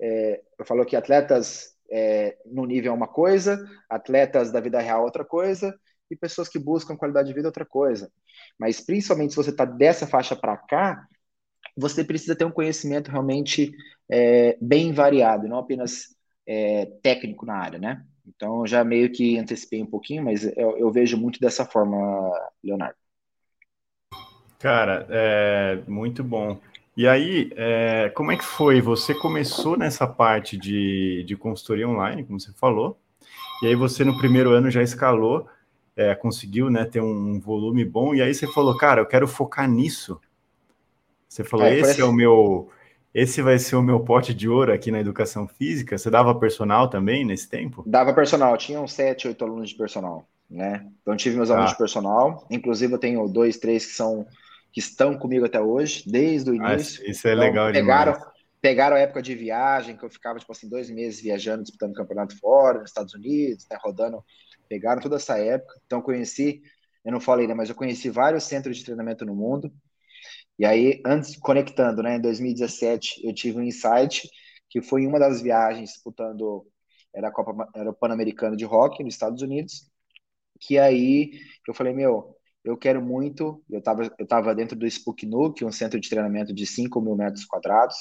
é, eu falo que atletas é, no nível é uma coisa, atletas da vida real é outra coisa, e pessoas que buscam qualidade de vida é outra coisa. Mas principalmente se você está dessa faixa para cá, você precisa ter um conhecimento realmente é, bem variado, não apenas é, técnico na área, né? Então, já meio que antecipei um pouquinho, mas eu, eu vejo muito dessa forma, Leonardo. Cara, é muito bom. E aí, é, como é que foi? Você começou nessa parte de, de consultoria online, como você falou, e aí você no primeiro ano já escalou, é, conseguiu né, ter um volume bom, e aí você falou, cara, eu quero focar nisso. Você falou, é, esse parece... é o meu, esse vai ser o meu pote de ouro aqui na educação física. Você dava personal também nesse tempo? Dava personal, tinha uns sete, oito alunos de personal, né? Então tive meus alunos ah. de personal, inclusive eu tenho dois, três que são que estão comigo até hoje, desde o ah, início. Ah, isso é então, legal pegaram, demais. Pegaram a época de viagem, que eu ficava, tipo assim, dois meses viajando, disputando campeonato fora, nos Estados Unidos, né, rodando. Pegaram toda essa época. Então, conheci, eu não falei, né, mas eu conheci vários centros de treinamento no mundo. E aí, antes, conectando, né, em 2017, eu tive um insight, que foi em uma das viagens disputando, era, a Copa, era o Pan-Americano de Rock nos Estados Unidos, que aí eu falei, meu, eu quero muito. Eu estava eu tava dentro do Spook Nuke, um centro de treinamento de 5 mil metros quadrados.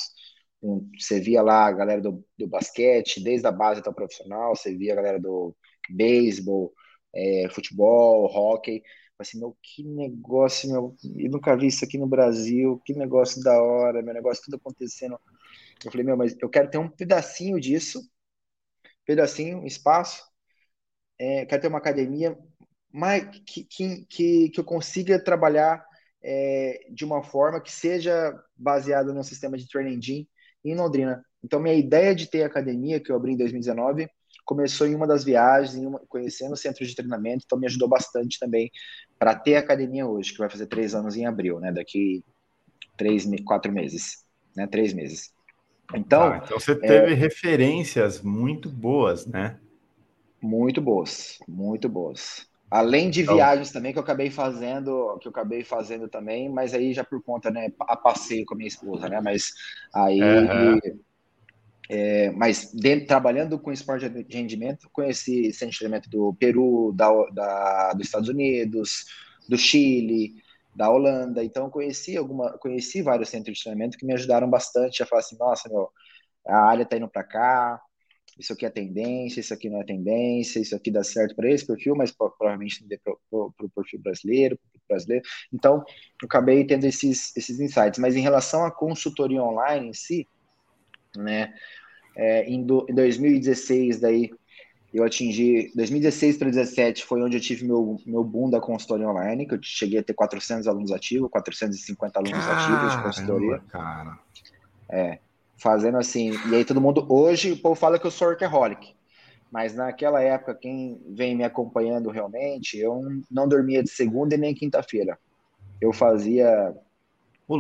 Um, você via lá a galera do, do basquete, desde a base até o profissional, você via a galera do beisebol, é, futebol, hockey. Assim, meu, que negócio, meu, eu nunca vi isso aqui no Brasil, que negócio da hora, meu negócio tudo acontecendo. Eu falei, meu, mas eu quero ter um pedacinho disso, pedacinho, espaço, é, quero ter uma academia mas que, que, que, que eu consiga trabalhar é, de uma forma que seja baseada no sistema de training engine em Londrina. Então, minha ideia de ter academia, que eu abri em 2019, começou em uma das viagens, uma, conhecendo centros de treinamento, então me ajudou bastante também para ter academia hoje, que vai fazer três anos em abril, né? Daqui três, quatro meses, né? Três meses. Então, ah, então você teve é, referências muito boas, né? Muito boas, muito boas. Além de então, viagens também que eu acabei fazendo, que eu acabei fazendo também, mas aí já por conta, né, a passeio com a minha esposa, né? Mas aí, uhum. É, mas trabalhando com esporte de rendimento, conheci centro de treinamento do Peru, da, da, dos Estados Unidos, do Chile, da Holanda. Então, conheci alguma, conheci vários centros de treinamento que me ajudaram bastante a falar assim, nossa, meu, a área está indo para cá, isso aqui é tendência, isso aqui não é tendência, isso aqui dá certo para esse perfil, mas provavelmente não dê para o perfil brasileiro, brasileiro. Então, eu acabei tendo esses, esses insights. Mas em relação à consultoria online em si, né, é, em, do, em 2016, daí eu atingi, 2016 para 2017 foi onde eu tive meu, meu boom da consultoria online, que eu cheguei a ter 400 alunos ativos, 450 alunos Caramba, ativos de consultoria. Cara. É, fazendo assim, e aí todo mundo, hoje o povo fala que eu sou workaholic, mas naquela época, quem vem me acompanhando realmente, eu não dormia de segunda e nem quinta-feira. Eu fazia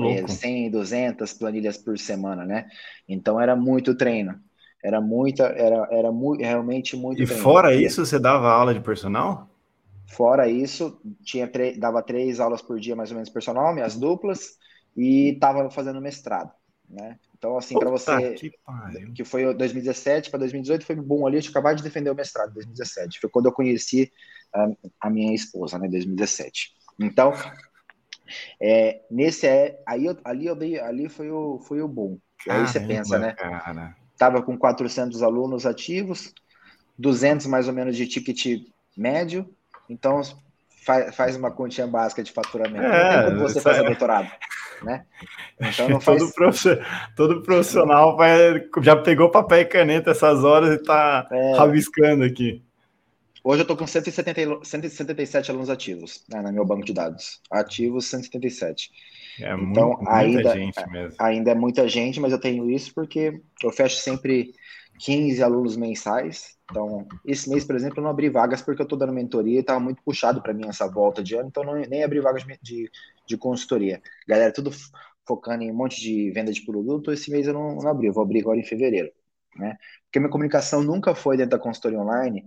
é, 100, 200 planilhas por semana, né? Então era muito treino. Era muita, era, era mu realmente muito. E treino. fora isso, você dava aula de personal? Fora isso, tinha dava três aulas por dia, mais ou menos, personal, minhas duplas, e estava fazendo mestrado, né? Então, assim, para você. Que, que, foi 2017 para 2018, foi bom ali. Eu tinha acabado de defender o mestrado, 2017. Foi quando eu conheci a, a minha esposa, né, 2017. Então, é, nesse é. Aí eu, ali eu dei. Ali foi o, foi o bom. Caramba, aí você pensa, né? Cara. Tava com 400 alunos ativos, 200 mais ou menos de ticket médio. Então, faz, faz uma continha básica de faturamento. É, não tem como você fazer doutorado né? Então não faz... todo, profissional, todo profissional vai, já pegou papel e caneta essas horas e está é... rabiscando aqui. Hoje eu estou com 170, 177 alunos ativos né, no meu banco de dados. Ativos 177. É então, muito, ainda. Ainda é muita gente, mas eu tenho isso porque eu fecho sempre 15 alunos mensais. Então, esse mês, por exemplo, eu não abri vagas porque eu estou dando mentoria e estava muito puxado para mim essa volta de ano, então não, nem abri vagas de, de consultoria. Galera, tudo focando em um monte de venda de produto, esse mês eu não, não abri, eu vou abrir agora em fevereiro. Né? Porque minha comunicação nunca foi dentro da consultoria online,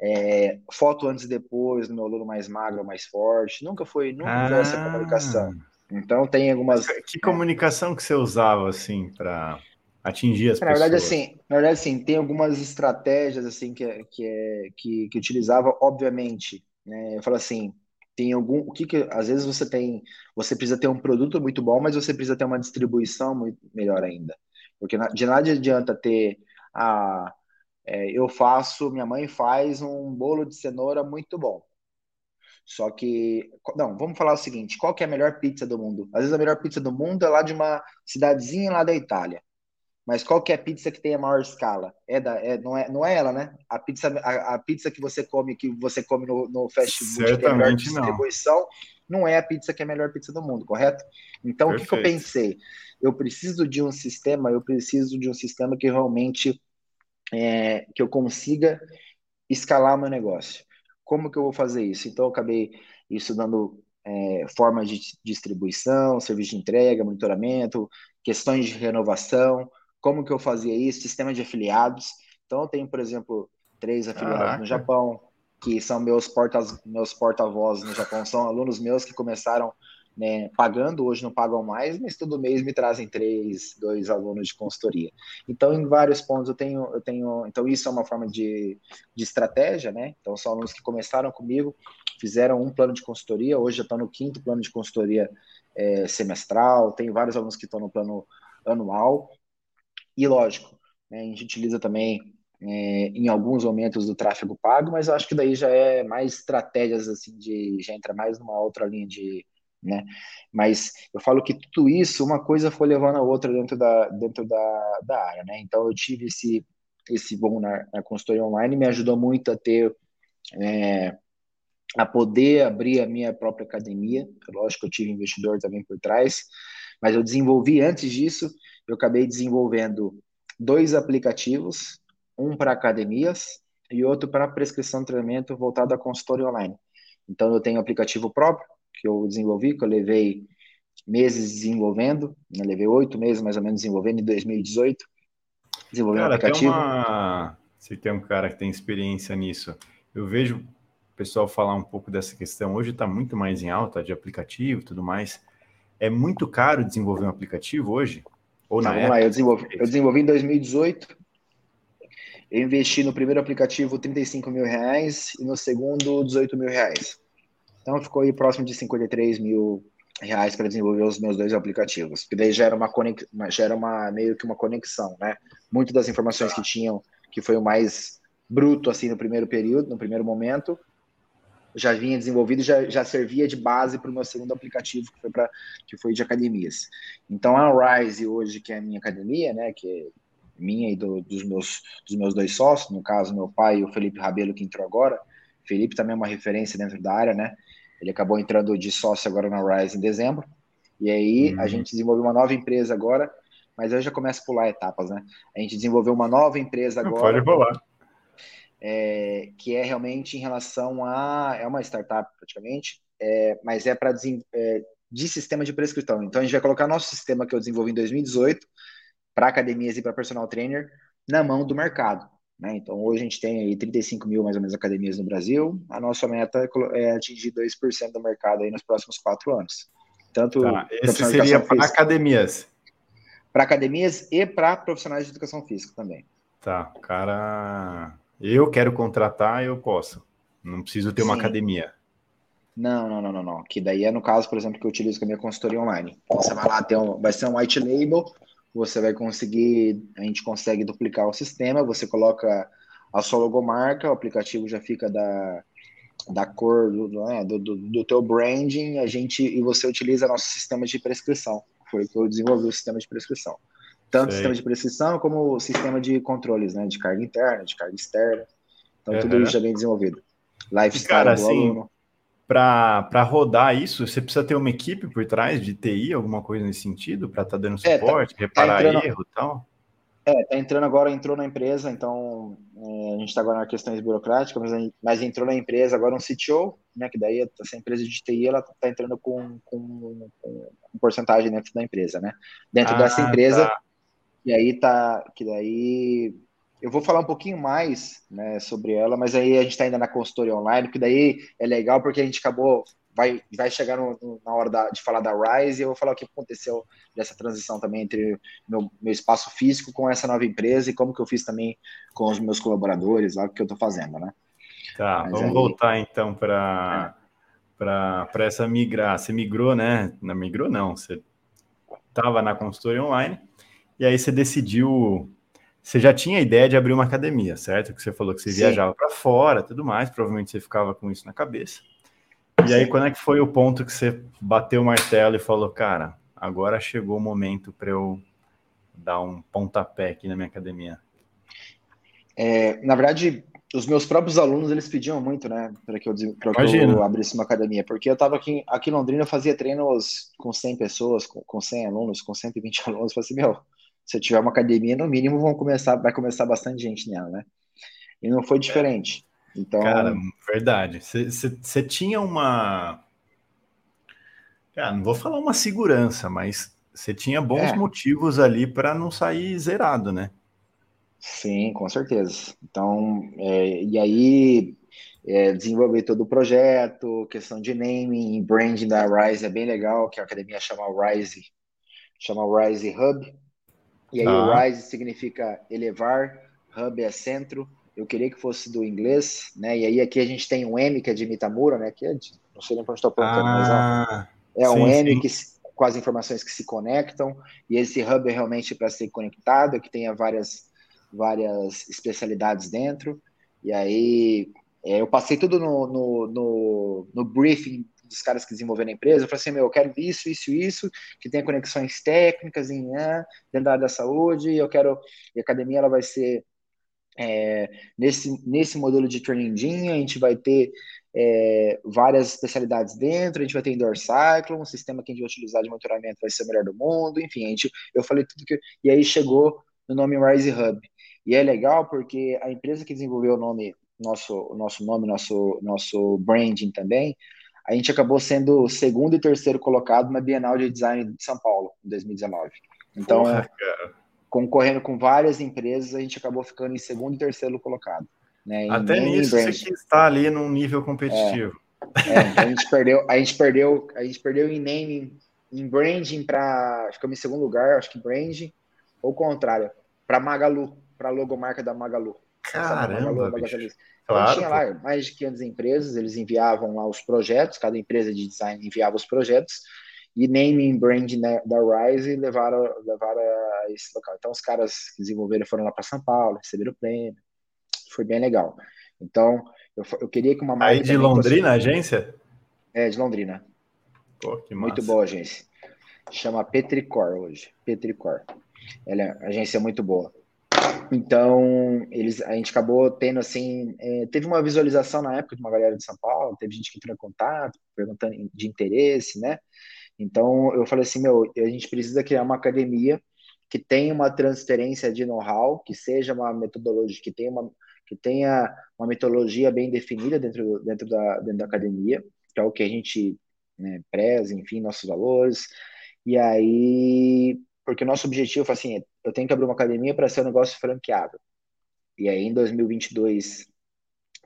é, foto antes e depois, no meu aluno mais magro, mais forte, nunca foi, nunca ah. essa comunicação. Então tem algumas. Que, comunicação que você usava assim para atingir as na pessoas? Verdade, assim, na verdade, assim, tem algumas estratégias assim que, que, que, que utilizava, obviamente. Né, eu falo assim, tem algum. O que, que às vezes você tem. Você precisa ter um produto muito bom, mas você precisa ter uma distribuição muito melhor ainda. Porque de nada adianta ter. a é, eu faço, minha mãe faz um bolo de cenoura muito bom. Só que, não, vamos falar o seguinte: qual que é a melhor pizza do mundo? Às vezes a melhor pizza do mundo é lá de uma cidadezinha lá da Itália. Mas qual que é a pizza que tem a maior escala? É da, é, não, é, não é ela, né? A pizza, a, a pizza que você come, que você come no, no fast food, Certamente que é a melhor distribuição, não. não. é a pizza que é a melhor pizza do mundo, correto? Então, Perfeito. o que, que eu pensei? Eu preciso de um sistema, eu preciso de um sistema que realmente é, que eu consiga escalar meu negócio. Como que eu vou fazer isso? Então, eu acabei estudando é, formas de distribuição, serviço de entrega, monitoramento, questões de renovação, como que eu fazia isso, sistema de afiliados. Então, eu tenho, por exemplo, três afiliados Caraca. no Japão, que são meus porta-vozes meus porta no Japão, são alunos meus que começaram né, pagando, hoje não pagam mais, mas todo mês me trazem três, dois alunos de consultoria. Então, em vários pontos eu tenho, eu tenho, então isso é uma forma de, de estratégia, né? Então, são alunos que começaram comigo, fizeram um plano de consultoria, hoje já estão no quinto plano de consultoria é, semestral, tem vários alunos que estão no plano anual, e lógico, né, a gente utiliza também é, em alguns momentos do tráfego pago, mas eu acho que daí já é mais estratégias assim de já entra mais numa outra linha de, né? Mas eu falo que tudo isso, uma coisa foi levando a outra dentro da dentro da, da área, né? Então eu tive esse esse bom na, na consultoria online, me ajudou muito a ter é, a poder abrir a minha própria academia. Lógico que eu tive investidor também por trás, mas eu desenvolvi antes disso eu acabei desenvolvendo dois aplicativos, um para academias e outro para prescrição de treinamento voltado à consultoria online. Então, eu tenho um aplicativo próprio que eu desenvolvi, que eu levei meses desenvolvendo, né? levei oito meses mais ou menos desenvolvendo em 2018. Desenvolvi cara, um aplicativo. Tem uma... Se tem um cara que tem experiência nisso, eu vejo o pessoal falar um pouco dessa questão. Hoje está muito mais em alta de aplicativo e tudo mais. É muito caro desenvolver um aplicativo hoje? Ou na vamos lá, eu desenvolvi, eu desenvolvi em 2018. Eu investi no primeiro aplicativo 35 mil reais e no segundo 18 mil reais. Então ficou aí próximo de 53 mil reais para desenvolver os meus dois aplicativos. Que daí gera uma, gera uma meio que uma conexão, né? Muito das informações que tinham, que foi o mais bruto assim no primeiro período, no primeiro momento, já vinha desenvolvido, já, já servia de base para o meu segundo aplicativo, que foi, pra, que foi de academias. Então, a Rise hoje, que é a minha academia, né, que é minha e do, dos, meus, dos meus dois sócios, no caso, meu pai e o Felipe Rabelo, que entrou agora. Felipe também é uma referência dentro da área, né? Ele acabou entrando de sócio agora na Rise em dezembro. E aí, uhum. a gente desenvolveu uma nova empresa agora, mas eu já começo a pular etapas, né? A gente desenvolveu uma nova empresa agora. Pode rolar é, que é realmente em relação a. É uma startup praticamente, é, mas é para é, de sistema de prescrição. Então a gente vai colocar nosso sistema que eu desenvolvi em 2018 para academias e para personal trainer na mão do mercado. Né? Então hoje a gente tem aí 35 mil mais ou menos academias no Brasil. A nossa meta é, é atingir 2% do mercado aí nos próximos quatro anos. Tanto tá, esse seria para academias. Para academias e para profissionais de educação física também. Tá, cara eu quero contratar, eu posso. Não preciso ter Sim. uma academia. Não, não, não, não, não. Que daí é no caso, por exemplo, que eu utilizo com a minha consultoria online. Você vai lá, ter um, vai ser um white label, você vai conseguir, a gente consegue duplicar o sistema, você coloca a sua logomarca, o aplicativo já fica da, da cor do, né, do, do, do teu branding, a gente e você utiliza nosso sistema de prescrição. Foi que eu desenvolvi o sistema de prescrição. Tanto Sei. sistema de prescrição como o sistema de controles, né? De carga interna, de carga externa. Então, uhum. tudo isso já bem desenvolvido. Lifestyle Cara, do assim, aluno. Para rodar isso, você precisa ter uma equipe por trás de TI, alguma coisa nesse sentido, para estar tá dando suporte, é, tá, reparar tá entrando, erro e tal? É, tá entrando agora, entrou na empresa, então é, a gente está agora nas questões burocráticas, mas, mas, entrou na empresa agora um CTO, né, que daí essa empresa de TI, ela tá entrando com, com, com porcentagem dentro da empresa, né? Dentro ah, dessa empresa, tá. E aí tá, que daí eu vou falar um pouquinho mais né, sobre ela, mas aí a gente está ainda na consultoria online, que daí é legal porque a gente acabou, vai, vai chegar no, no, na hora da, de falar da Rise e eu vou falar o que aconteceu dessa transição também entre meu, meu espaço físico com essa nova empresa e como que eu fiz também com os meus colaboradores lá, o que eu estou fazendo, né? Tá, mas vamos aí... voltar então para é. para essa migrar. Você migrou, né? Não migrou, não. Você estava na consultoria online e aí você decidiu. Você já tinha a ideia de abrir uma academia, certo? Que você falou que você Sim. viajava para fora, tudo mais. Provavelmente você ficava com isso na cabeça. E aí, quando é que foi o ponto que você bateu o martelo e falou, cara, agora chegou o momento para eu dar um pontapé aqui na minha academia? É, na verdade, os meus próprios alunos eles pediam muito, né, para que, eu, que eu abrisse uma academia, porque eu estava aqui, aqui em Londrina, eu fazia treinos com 100 pessoas, com, com 100 alunos, com 120 alunos. Eu falei assim, meu, se tiver uma academia, no mínimo vão começar, vai começar bastante gente nela, né? E não foi diferente. Então, cara, verdade. Você tinha uma, cara, não vou falar uma segurança, mas você tinha bons é. motivos ali para não sair zerado, né? Sim, com certeza. Então, é, e aí é, desenvolver todo o projeto, questão de naming, branding da Rise é bem legal, que a academia chama Rise, chama Rise Hub, e aí ah. o rise significa elevar, hub é centro. Eu queria que fosse do inglês, né? E aí aqui a gente tem um M que é de Mitamura, né? Que é de, não sei nem para onde estou apontando, ah, mas é, é sim, um M sim. que com as informações que se conectam. E esse hub é realmente para ser conectado, que tenha várias várias especialidades dentro. E aí é, eu passei tudo no, no, no, no briefing dos caras que desenvolveram a empresa, eu falei assim, meu, eu quero isso, isso, isso, que tenha conexões técnicas em né, dentro da área da saúde, eu quero, e a academia ela vai ser é, nesse, nesse modelo de training a gente vai ter é, várias especialidades dentro, a gente vai ter indoor cyclone, um sistema que a gente vai utilizar de monitoramento vai ser o melhor do mundo, enfim, a gente, eu falei tudo que, e aí chegou no nome Rise Hub, e é legal porque a empresa que desenvolveu o nome, nosso, nosso nome, nosso, nosso branding também, a gente acabou sendo segundo e terceiro colocado na Bienal de Design de São Paulo, em 2019. Então, Porra, concorrendo com várias empresas, a gente acabou ficando em segundo e terceiro colocado. Né, Até nisso você está ali num nível competitivo. É, é, então a gente perdeu, a gente perdeu, a gente perdeu em naming, em branding para, ficamos em segundo lugar, acho que branding, ou contrário, para Magalu, para a logomarca da Magalu. Caramba, Magalu, bicho. então, Claro, tinha lá mais de 500 empresas, eles enviavam lá os projetos, cada empresa de design enviava os projetos, e naming brand né, da Rise levaram, levaram a esse local. Então, os caras que desenvolveram foram lá para São Paulo, receberam o prêmio, foi bem legal. Então, eu, eu queria que uma marca. Aí de Londrina, fosse... agência? É, de Londrina. Pô. Muito boa agência. Chama Petricor hoje. Petricor. Ela é uma agência muito boa. Então, eles, a gente acabou tendo assim, é, teve uma visualização na época de uma galera de São Paulo, teve gente que entrou em contato, perguntando de interesse, né? Então, eu falei assim, meu, a gente precisa criar uma academia que tenha uma transferência de know-how, que seja uma metodologia, que tenha uma, que tenha uma metodologia bem definida dentro, dentro, da, dentro da academia, que é o que a gente né, preza, enfim, nossos valores. E aí, porque o nosso objetivo assim, eu tenho que abrir uma academia para ser um negócio franqueado. E aí, em 2022,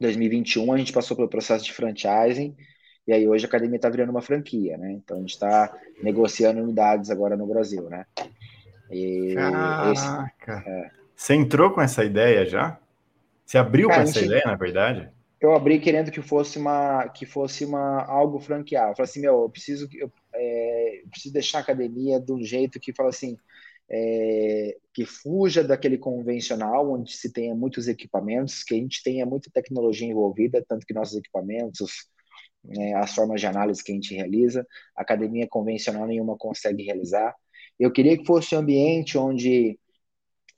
2021, a gente passou pelo processo de franchising, e aí hoje a academia está virando uma franquia, né? Então a gente está negociando unidades agora no Brasil, né? E Caraca! Esse, é. Você entrou com essa ideia já? Você abriu Cara, com essa gente, ideia, na verdade? Eu abri querendo que fosse uma que fosse uma algo franqueado. Eu falei assim, meu, eu preciso eu, é, eu preciso deixar a academia de um jeito que fala assim, é, que fuja daquele convencional, onde se tenha muitos equipamentos, que a gente tenha muita tecnologia envolvida, tanto que nossos equipamentos, né, as formas de análise que a gente realiza, academia convencional nenhuma consegue realizar. Eu queria que fosse um ambiente onde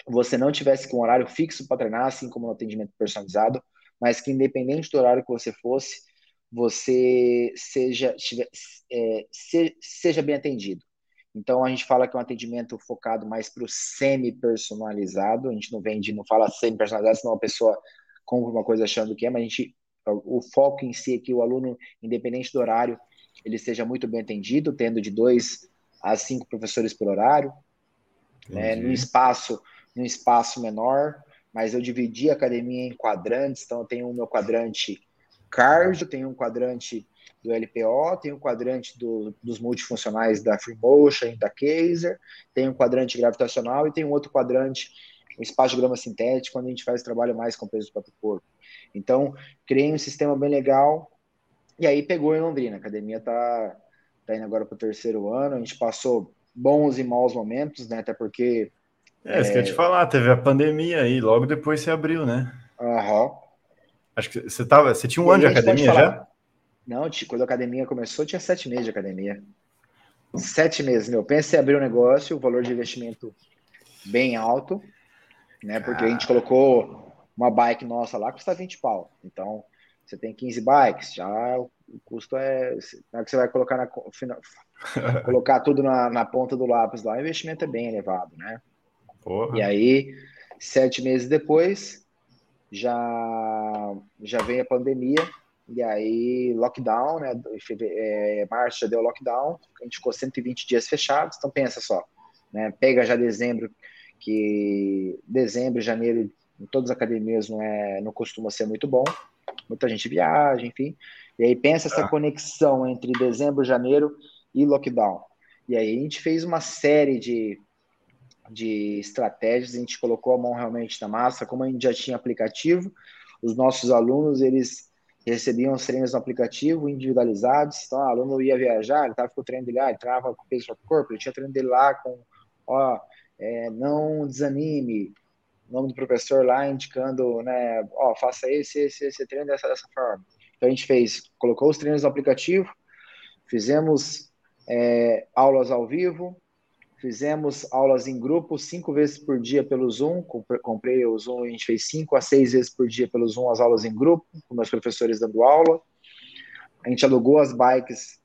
você não tivesse com um horário fixo para treinar, assim como no atendimento personalizado, mas que independente do horário que você fosse, você seja, é, seja bem atendido. Então a gente fala que é um atendimento focado mais para o semi-personalizado. A gente não vende, não fala semi-personalizado, senão a pessoa compra uma coisa achando que é, mas a gente, o foco em si é que o aluno, independente do horário, ele seja muito bem atendido, tendo de dois a cinco professores por horário, né, no espaço, num espaço menor. Mas eu dividi a academia em quadrantes, então eu tenho o meu quadrante cardio, tenho um quadrante do LPO, tem um quadrante do, dos multifuncionais da Freemotion, da Kaiser, tem um quadrante gravitacional e tem um outro quadrante, o espaço de grama sintético, quando a gente faz trabalho mais com peso do próprio corpo. Então, criei um sistema bem legal e aí pegou em Londrina. A academia está tá indo agora para o terceiro ano, a gente passou bons e maus momentos, né? Até porque. É, isso é... que eu te falar, teve a pandemia aí, logo depois você abriu, né? Aham. Uhum. Acho que você tava. Você tinha um ano de academia já? Não, quando a academia começou, tinha sete meses de academia. Sete meses, meu. Pensa em abrir um negócio, o valor de investimento bem alto, né? Porque a gente colocou uma bike nossa lá, custa 20 pau. Então, você tem 15 bikes, já o custo é. Na hora que você vai colocar na, colocar tudo na, na, ponta do lápis lá, o investimento é bem elevado, né? Porra. E aí, sete meses depois, já, já veio a pandemia e aí, lockdown, né? É, março já deu lockdown, a gente ficou 120 dias fechados, então pensa só, né? Pega já dezembro, que dezembro, janeiro, em todas as academias não, é, não costuma ser muito bom, muita gente viaja, enfim. E aí pensa essa ah. conexão entre dezembro, janeiro e lockdown. E aí a gente fez uma série de, de estratégias, a gente colocou a mão realmente na massa, como a gente já tinha aplicativo, os nossos alunos, eles recebiam os treinos no aplicativo individualizados. Então, o aluno ia viajar, ele estava com o treino dele lá, ele trava com peso para o corpo, ele tinha treino dele lá com, ó, é, não desanime, nome do professor lá indicando, né, ó, faça esse, esse, esse treino dessa, dessa forma. Então, a gente fez, colocou os treinos no aplicativo, fizemos é, aulas ao vivo, Fizemos aulas em grupo cinco vezes por dia pelo Zoom. Comprei o Zoom e a gente fez cinco a seis vezes por dia pelo Zoom as aulas em grupo, com meus professores dando aula. A gente alugou as bikes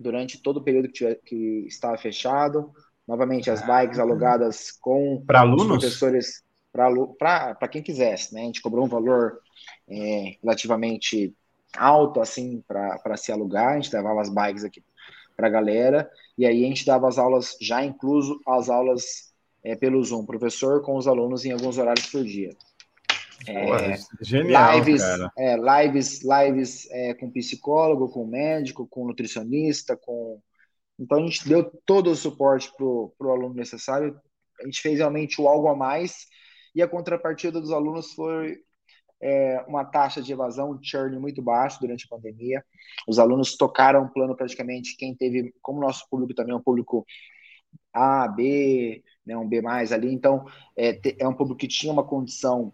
durante todo o período que, que estava fechado. Novamente, as bikes alugadas com para alunos? professores para quem quisesse. Né? A gente cobrou um valor é, relativamente alto assim para se alugar. A gente levava as bikes aqui para a galera, e aí a gente dava as aulas, já incluso as aulas é, pelo Zoom, professor com os alunos em alguns horários por dia. É, genial, lives, cara. É, lives, lives é, com psicólogo, com médico, com nutricionista, com. Então a gente deu todo o suporte para o aluno necessário. A gente fez realmente o algo a mais e a contrapartida dos alunos foi é, uma taxa de evasão, um churn muito baixo durante a pandemia. Os alunos tocaram o plano praticamente, quem teve, como nosso público também é um público A, B, né, um B+, ali, então é, é um público que tinha uma condição,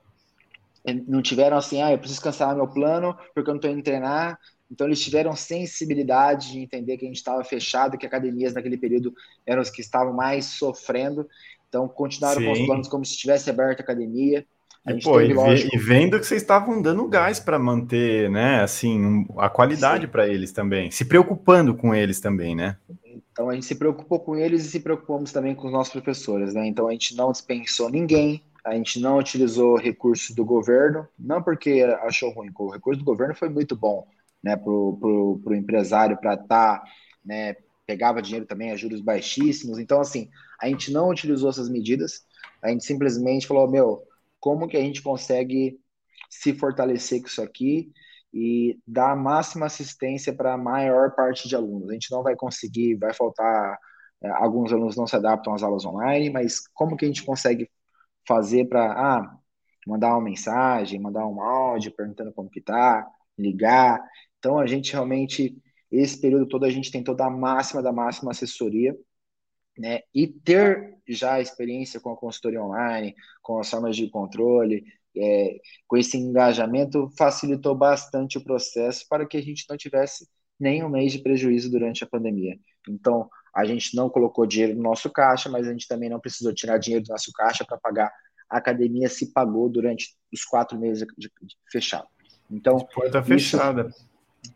é, não tiveram assim, ah, eu preciso cancelar meu plano porque eu não estou indo treinar, então eles tiveram sensibilidade de entender que a gente estava fechado, que academias naquele período eram os que estavam mais sofrendo, então continuaram Sim. com os planos como se tivesse aberto a academia, e, pô, teve, e, e, vendo que vocês estavam dando gás para manter, né, assim, a qualidade para eles também, se preocupando com eles também, né? Então a gente se preocupou com eles e se preocupamos também com os nossos professores, né? Então a gente não dispensou ninguém, a gente não utilizou recursos do governo, não porque achou ruim, o recurso do governo foi muito bom, né, pro, pro, pro empresário para estar, tá, né, pegava dinheiro também a juros baixíssimos. Então assim, a gente não utilizou essas medidas, a gente simplesmente falou, meu, como que a gente consegue se fortalecer com isso aqui e dar a máxima assistência para a maior parte de alunos. A gente não vai conseguir, vai faltar, é, alguns alunos não se adaptam às aulas online, mas como que a gente consegue fazer para ah, mandar uma mensagem, mandar um áudio perguntando como que tá, ligar. Então a gente realmente esse período todo a gente tentou dar a máxima da máxima assessoria né? E ter já experiência com a consultoria online, com as formas de controle, é, com esse engajamento, facilitou bastante o processo para que a gente não tivesse nenhum mês de prejuízo durante a pandemia. Então, a gente não colocou dinheiro no nosso caixa, mas a gente também não precisou tirar dinheiro do nosso caixa para pagar. A academia se pagou durante os quatro meses de, de fechado. Então, de porta fechada.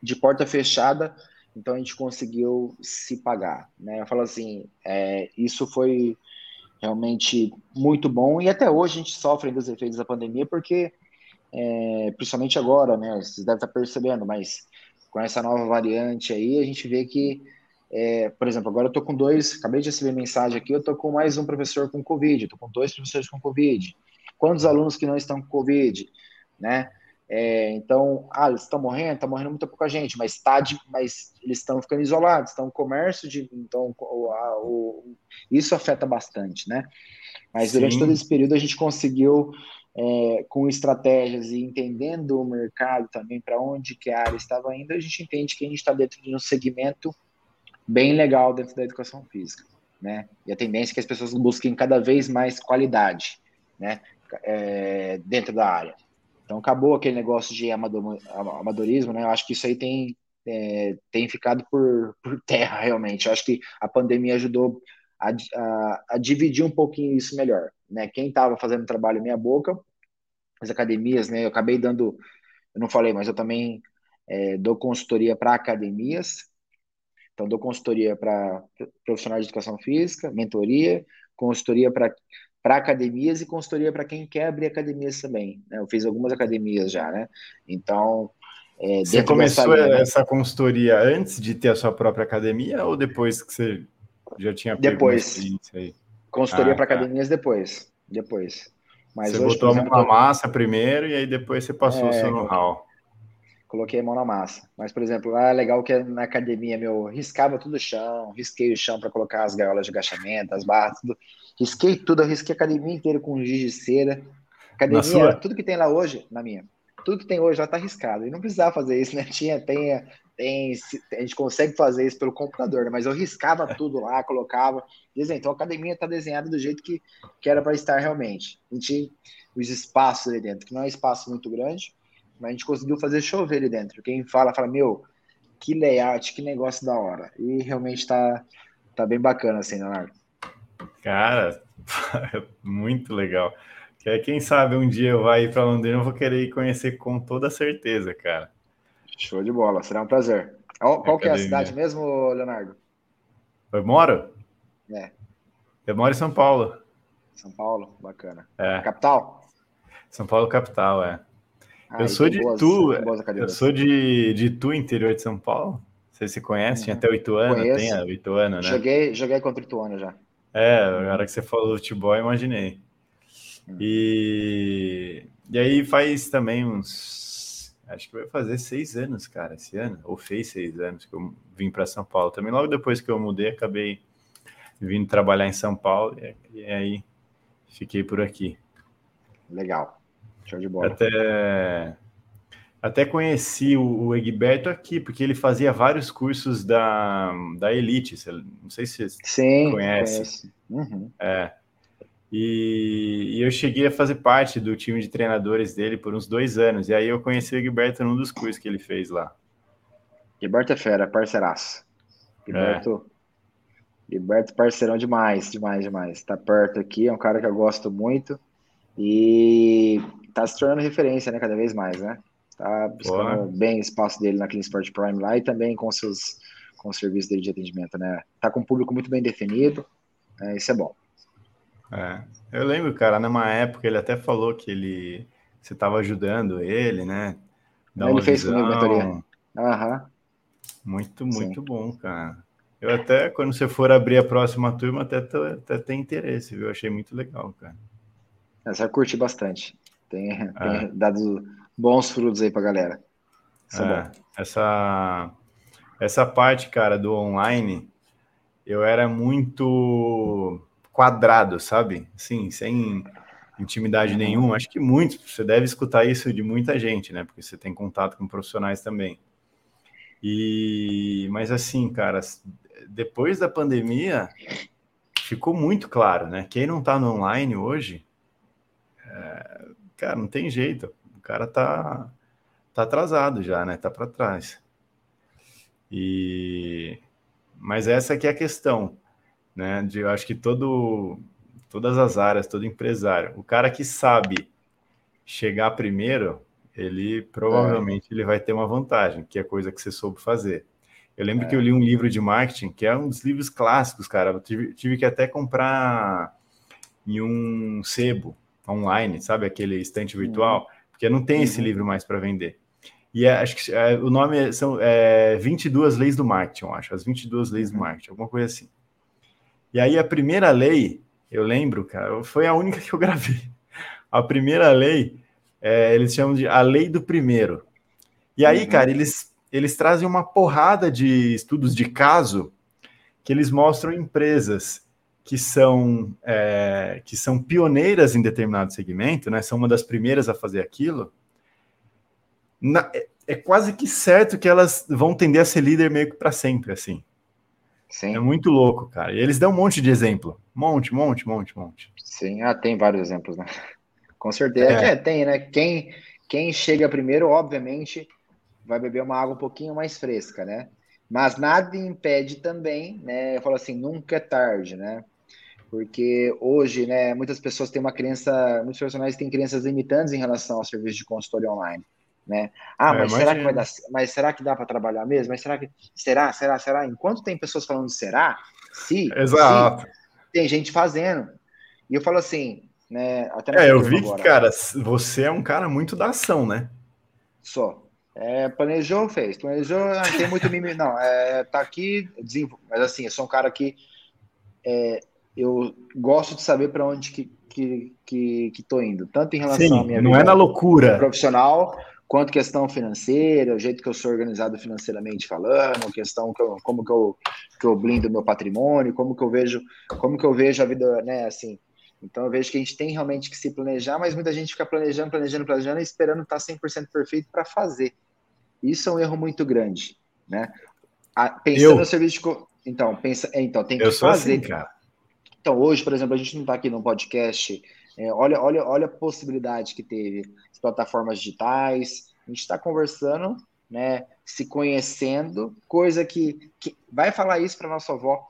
De porta fechada, então a gente conseguiu se pagar, né? Eu falo assim, é, isso foi realmente muito bom e até hoje a gente sofre dos efeitos da pandemia porque, é, principalmente agora, né? Vocês devem estar percebendo, mas com essa nova variante aí a gente vê que, é, por exemplo, agora eu tô com dois, acabei de receber mensagem aqui, eu tô com mais um professor com covid, eu tô com dois professores com covid. Quantos alunos que não estão com covid, né? É, então, ah, eles estão morrendo, está morrendo muita pouca gente, mas, tá de, mas eles estão ficando isolados, estão comércio de. Então, o, a, o, isso afeta bastante, né? Mas Sim. durante todo esse período a gente conseguiu, é, com estratégias e entendendo o mercado também, para onde que a área estava indo, a gente entende que a gente está dentro de um segmento bem legal dentro da educação física, né? E a tendência é que as pessoas busquem cada vez mais qualidade, né? É, dentro da área. Então acabou aquele negócio de amadorismo, né? Eu acho que isso aí tem, é, tem ficado por, por, terra, realmente. Eu acho que a pandemia ajudou a, a, a dividir um pouquinho isso melhor, né? Quem estava fazendo trabalho meia boca, as academias, né? Eu acabei dando, eu não falei, mas eu também é, dou consultoria para academias. Então, dou consultoria para profissionais de educação física, mentoria, consultoria para para academias e consultoria para quem quer abrir academias também. Né? Eu fiz algumas academias já, né? Então. É, você começou né? essa consultoria antes de ter a sua própria academia ou depois que você já tinha depois aí? Consultoria ah, para tá. academias depois, depois. Mas você hoje, botou exemplo, a mão na massa primeiro e aí depois você passou é, o seu know-how. Coloquei a mão na massa. Mas, por exemplo, ah, legal que na academia, meu, riscava tudo o chão, risquei o chão para colocar as gaiolas de agachamento, as barras, tudo. Risquei tudo, eu risquei a academia inteira com giz de cera. Academia, tudo que tem lá hoje, na minha, tudo que tem hoje já tá riscado. E não precisava fazer isso, né? Tinha, tem, tem, a gente consegue fazer isso pelo computador, né? Mas eu riscava tudo lá, colocava. Desenho. Então a academia tá desenhada do jeito que, que era para estar realmente. A gente, os espaços ali dentro, que não é espaço muito grande, mas a gente conseguiu fazer chover ali dentro. Quem fala, fala, meu, que layout, que negócio da hora. E realmente tá, tá bem bacana, assim, Leonardo. Cara, muito legal. Quem sabe um dia eu vá ir para Londrina, eu vou querer ir conhecer com toda certeza, cara. Show de bola, será um prazer. Qual, é a cidade mesmo, Leonardo? Eu moro? É. Eu moro em São Paulo. São Paulo, bacana. É. Capital? São Paulo, capital, é. Ah, eu sou de boas, Tu, eu sou de, de Tu, interior de São Paulo. Você se conhece? Uhum. Tinha até o Ituano, Conheço. tem a Ituano, né? Joguei, joguei contra o Ituano já. É, na hora que você falou do futebol, eu imaginei. Hum. E, e aí faz também uns. Acho que vai fazer seis anos, cara, esse ano. Ou fez seis anos que eu vim para São Paulo. Também logo depois que eu mudei, acabei vindo trabalhar em São Paulo. E, e aí fiquei por aqui. Legal. Show de bola. Até, até conheci o, o Egberto aqui, porque ele fazia vários cursos da, da Elite. Não sei se você Sim, conhece. Uhum. É. E, e, eu cheguei a fazer parte do time de treinadores dele por uns dois anos. E aí eu conheci o Egberto num dos cursos que ele fez lá. Gilberto é fera, parceiraço. Gilberto, é. Gilberto parceirão demais, demais, demais. Tá perto aqui, é um cara que eu gosto muito e tá se tornando referência, né, cada vez mais, né? Tá buscando Boa. bem espaço dele na Clean Sport Prime lá e também com seus com o serviço dele de atendimento, né? Tá com um público muito bem definido, né? isso é bom. É, eu lembro, cara, numa época ele até falou que ele você estava ajudando ele, né? ele fez visão. comigo mentoria. Aham. Muito, muito Sim. bom, cara. Eu até, quando você for abrir a próxima turma, até, até tem interesse, viu? Achei muito legal, cara. Essa eu curti bastante. Tem, é. tem dado bons frutos aí pra galera. É, é essa, essa parte, cara, do online, eu era muito quadrado, sabe? Assim, sem intimidade uhum. nenhuma. Acho que muitos, você deve escutar isso de muita gente, né? Porque você tem contato com profissionais também. E, mas assim, cara, depois da pandemia, ficou muito claro, né? Quem não tá no online hoje, é, cara, não tem jeito. O cara tá, tá atrasado já, né? Tá para trás. E, mas essa aqui é a questão, né? De, eu acho que todo, todas as áreas, todo empresário, o cara que sabe chegar primeiro, ele provavelmente é. ele vai ter uma vantagem, que é coisa que você soube fazer. Eu lembro é. que eu li um livro de marketing, que é um dos livros clássicos, cara. Eu tive, tive que até comprar em um sebo online, sabe? Aquele estante virtual, uhum. Porque não tem uhum. esse livro mais para vender. E é, acho que é, o nome é, são é, 22 Leis do Marketing, eu acho. As 22 Leis uhum. do Marketing, alguma coisa assim. E aí a primeira lei, eu lembro, cara, foi a única que eu gravei. A primeira lei é, eles chamam de a lei do primeiro. E aí, uhum. cara, eles, eles trazem uma porrada de estudos de caso que eles mostram empresas que são, é, que são pioneiras em determinado segmento, né? São uma das primeiras a fazer aquilo. Na, é, é, quase que certo que elas vão tender a ser líder meio que para sempre, assim. Sim. É muito louco, cara. E eles dão um monte de exemplo. Monte, monte, monte, monte. Sim, ah, tem vários exemplos, né? Com certeza. É. é, tem, né? Quem, quem chega primeiro, obviamente, vai beber uma água um pouquinho mais fresca, né? Mas nada impede também, né? Eu falo assim, nunca é tarde, né? Porque hoje, né, muitas pessoas têm uma crença, muitos profissionais têm crenças limitantes em relação ao serviço de consultoria online, né? Ah, é, mas será que vai dar, mas será que dá para trabalhar mesmo? Mas será que será, será, será? Enquanto tem pessoas falando será, se, Exato. Se, tem gente fazendo. E eu falo assim, né? Até é, eu vi agora. que, cara, você é um cara muito da ação, né? Só. É, planejou, fez. Planejou, não tem muito mimimi, não. É, tá aqui, desenvol... mas assim, eu sou um cara que é, eu gosto de saber para onde que, que, que, que tô indo, tanto em relação Sim, à minha não é na loucura profissional, quanto questão financeira, o jeito que eu sou organizado financeiramente falando, questão que eu, como que eu, que eu blindo meu patrimônio, como que eu vejo, como que eu vejo a vida, né, assim, então eu vejo que a gente tem realmente que se planejar, mas muita gente fica planejando, planejando, planejando, esperando estar 100% perfeito para fazer. Isso é um erro muito grande, né? Pensando eu... no serviço de... Então, pensa... É, então tem que eu fazer. Assim, cara. Então, hoje, por exemplo, a gente não está aqui no podcast. É, olha, olha, olha a possibilidade que teve. As plataformas digitais. A gente está conversando, né? Se conhecendo, coisa que, que vai falar isso para nossa avó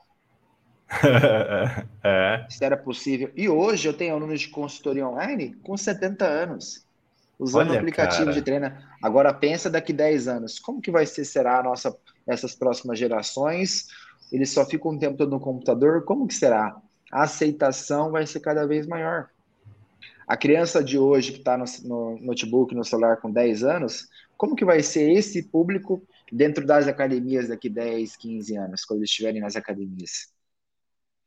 é. Se era possível. E hoje eu tenho alunos de consultoria online com 70 anos, usando Olha, aplicativo cara. de treino. Agora pensa daqui 10 anos, como que vai ser será a nossa essas próximas gerações? Eles só ficam o tempo todo no computador, como que será? A aceitação vai ser cada vez maior. A criança de hoje que está no, no notebook, no celular com 10 anos, como que vai ser esse público dentro das academias daqui 10, 15 anos, quando eles estiverem nas academias?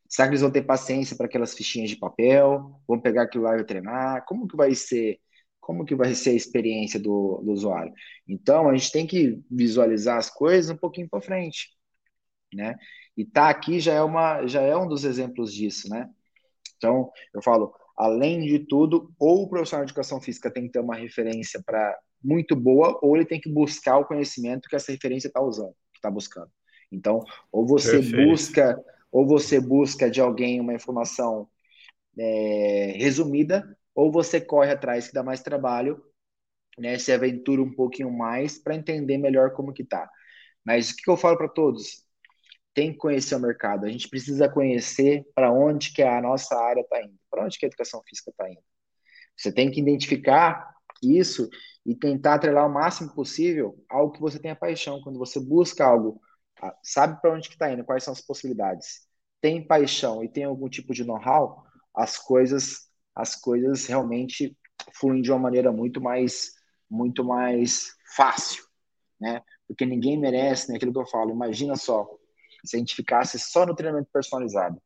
Será que eles vão ter paciência para aquelas fichinhas de papel? Vão pegar aquilo lá e treinar? Como que vai ser? Como que vai ser a experiência do, do usuário? Então, a gente tem que visualizar as coisas um pouquinho para frente, né? E tá aqui já é uma já é um dos exemplos disso, né? Então, eu falo, além de tudo, ou o profissional de educação física tem que ter uma referência para muito boa, ou ele tem que buscar o conhecimento que essa referência está usando, que está buscando. Então, ou você Perfeito. busca, ou você busca de alguém uma informação é, resumida, ou você corre atrás que dá mais trabalho, né, se aventura um pouquinho mais para entender melhor como que tá. Mas o que eu falo para todos? Tem que conhecer o mercado. A gente precisa conhecer para onde que a nossa área está indo, para onde que a educação física está indo. Você tem que identificar isso e tentar atrelar o máximo possível algo que você tenha paixão. Quando você busca algo, ah, sabe para onde que está indo, quais são as possibilidades, tem paixão e tem algum tipo de know-how, as coisas, as coisas realmente fluem de uma maneira muito mais, muito mais fácil, né? Porque ninguém merece, né? Aquilo que eu falo. Imagina só se a gente ficasse só no treinamento personalizado,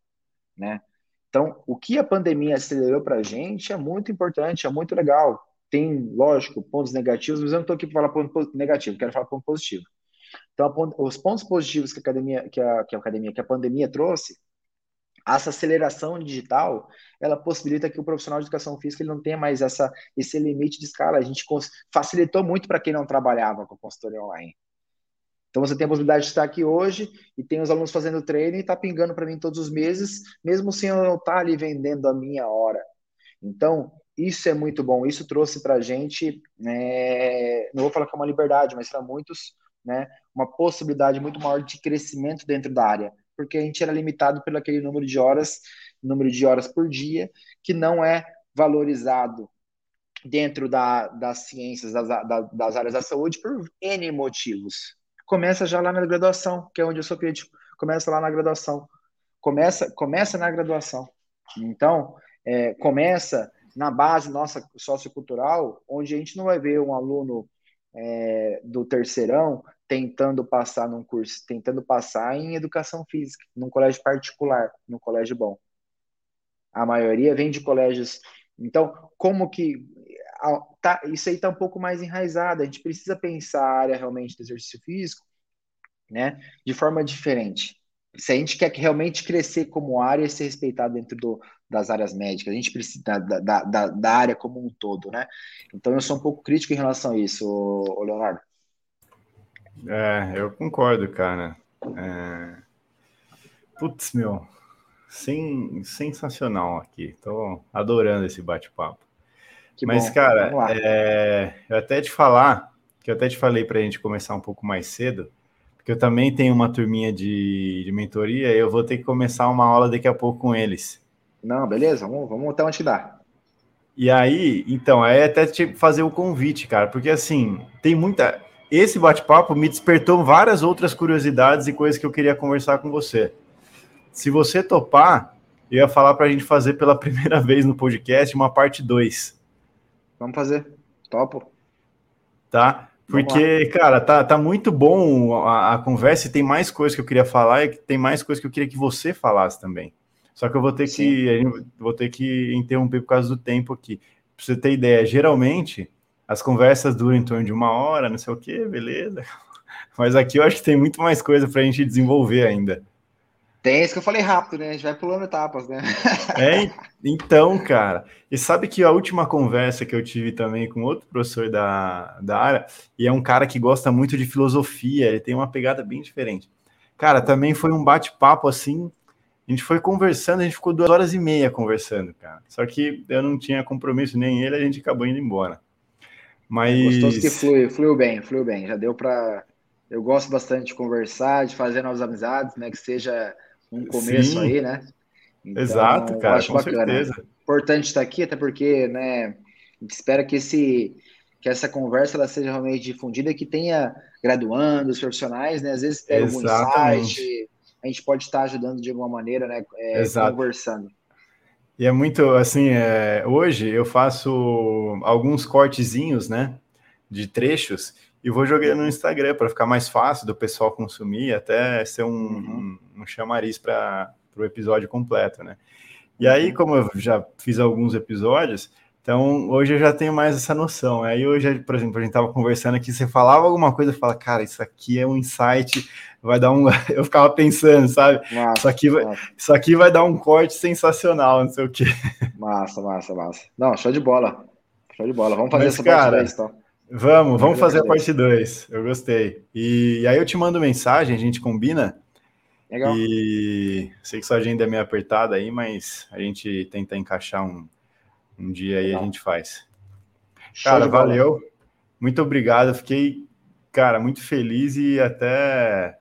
né? Então, o que a pandemia acelerou para a gente é muito importante, é muito legal tem, lógico, pontos negativos, mas eu não estou aqui para falar ponto negativo, quero falar ponto positivo. Então, os pontos positivos que a academia, que a, que a academia, que a pandemia trouxe, essa aceleração digital, ela possibilita que o profissional de educação física ele não tenha mais essa, esse limite de escala. A gente facilitou muito para quem não trabalhava com consultoria online. Então você tem a possibilidade de estar aqui hoje e tem os alunos fazendo treino e está pingando para mim todos os meses, mesmo sem eu não estar tá ali vendendo a minha hora. Então, isso é muito bom. Isso trouxe para a gente, né, não vou falar que é uma liberdade, mas para muitos, né, uma possibilidade muito maior de crescimento dentro da área, porque a gente era limitado pelo aquele número de horas, número de horas por dia, que não é valorizado dentro da, das ciências, das, das áreas da saúde, por N motivos. Começa já lá na graduação, que é onde eu sou crítico. Começa lá na graduação. Começa, começa na graduação. Então, é, começa na base nossa sociocultural, onde a gente não vai ver um aluno é, do terceirão tentando passar num curso, tentando passar em educação física, num colégio particular, num colégio bom. A maioria vem de colégios. Então, como que tá, isso aí está um pouco mais enraizado? A gente precisa pensar a área realmente do exercício físico, né, de forma diferente se a gente quer realmente crescer como área e ser respeitado dentro do, das áreas médicas, a gente precisa da, da, da, da, área como um todo, né? Então eu sou um pouco crítico em relação a isso, Leonardo. É, eu concordo, cara. É... Putz, meu, Sim, sensacional aqui. Tô adorando esse bate-papo. Mas, bom. cara, é... eu até te falar, que eu até te falei para a gente começar um pouco mais cedo, que eu também tenho uma turminha de, de mentoria e eu vou ter que começar uma aula daqui a pouco com eles. Não, beleza, vamos, vamos até onde dá. E aí, então, é até te fazer o convite, cara, porque assim, tem muita. Esse bate-papo me despertou várias outras curiosidades e coisas que eu queria conversar com você. Se você topar, eu ia falar para a gente fazer pela primeira vez no podcast uma parte 2. Vamos fazer. Topo. Tá? Porque, cara, tá, tá muito bom a, a, conversa e tem mais coisas que eu queria falar e tem mais coisas que eu queria que você falasse também. Só que eu vou ter Sim. que vou ter que interromper por causa do tempo aqui. Pra você ter ideia, geralmente as conversas duram em torno de uma hora, não sei o que, beleza. Mas aqui eu acho que tem muito mais coisa para a gente desenvolver ainda. Tem isso que eu falei rápido, né? A gente vai pulando etapas, né? É, então, cara. E sabe que a última conversa que eu tive também com outro professor da, da área, e é um cara que gosta muito de filosofia, ele tem uma pegada bem diferente. Cara, também foi um bate-papo assim. A gente foi conversando, a gente ficou duas horas e meia conversando, cara. Só que eu não tinha compromisso nem ele, a gente acabou indo embora. Mas. Gostoso que flui, fluiu bem, fluiu bem. Já deu para. Eu gosto bastante de conversar, de fazer novas amizades, né? Que seja um começo Sim. aí, né? Então, Exato, cara, acho com bacana. certeza. Importante estar aqui, até porque, né, a gente espera que esse que essa conversa ela seja realmente difundida, que tenha graduandos, profissionais, né? Às vezes pega algum insight, a gente pode estar ajudando de alguma maneira, né? É, conversando. E é muito assim, é, hoje eu faço alguns cortezinhos, né? De trechos e vou jogar no Instagram para ficar mais fácil do pessoal consumir, até ser um, uhum. um, um chamariz para o episódio completo, né? E aí, uhum. como eu já fiz alguns episódios, Então, hoje eu já tenho mais essa noção. Aí hoje, por exemplo, a gente estava conversando aqui, você falava alguma coisa, fala, cara, isso aqui é um insight, vai dar um. Eu ficava pensando, sabe? Massa, isso, aqui vai... isso aqui vai dar um corte sensacional, não sei o quê. Massa, massa, massa. Não, show de bola. Show de bola. Vamos fazer Mas, essa cara, parte 2, então. Vamos, vamos fazer a parte 2. Eu gostei. E aí eu te mando mensagem, a gente combina. Legal. E sei que sua agenda é meio apertada aí, mas a gente tenta encaixar um um dia aí a gente faz. Cara, valeu. Muito obrigado. Fiquei, cara, muito feliz e até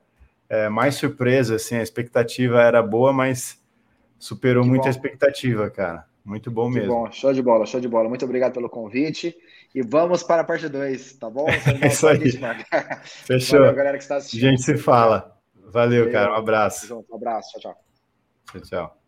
é, mais surpreso. Assim, a expectativa era boa, mas superou muito a expectativa, cara. Muito bom que mesmo. Bom, show de bola, show de bola. Muito obrigado pelo convite. E vamos para a parte 2, tá bom? É isso aí. Fechou. Valeu, galera que está assistindo. A gente se fala. Valeu, Valeu. cara. Um abraço. Um abraço. Tchau, tchau. Tchau, tchau.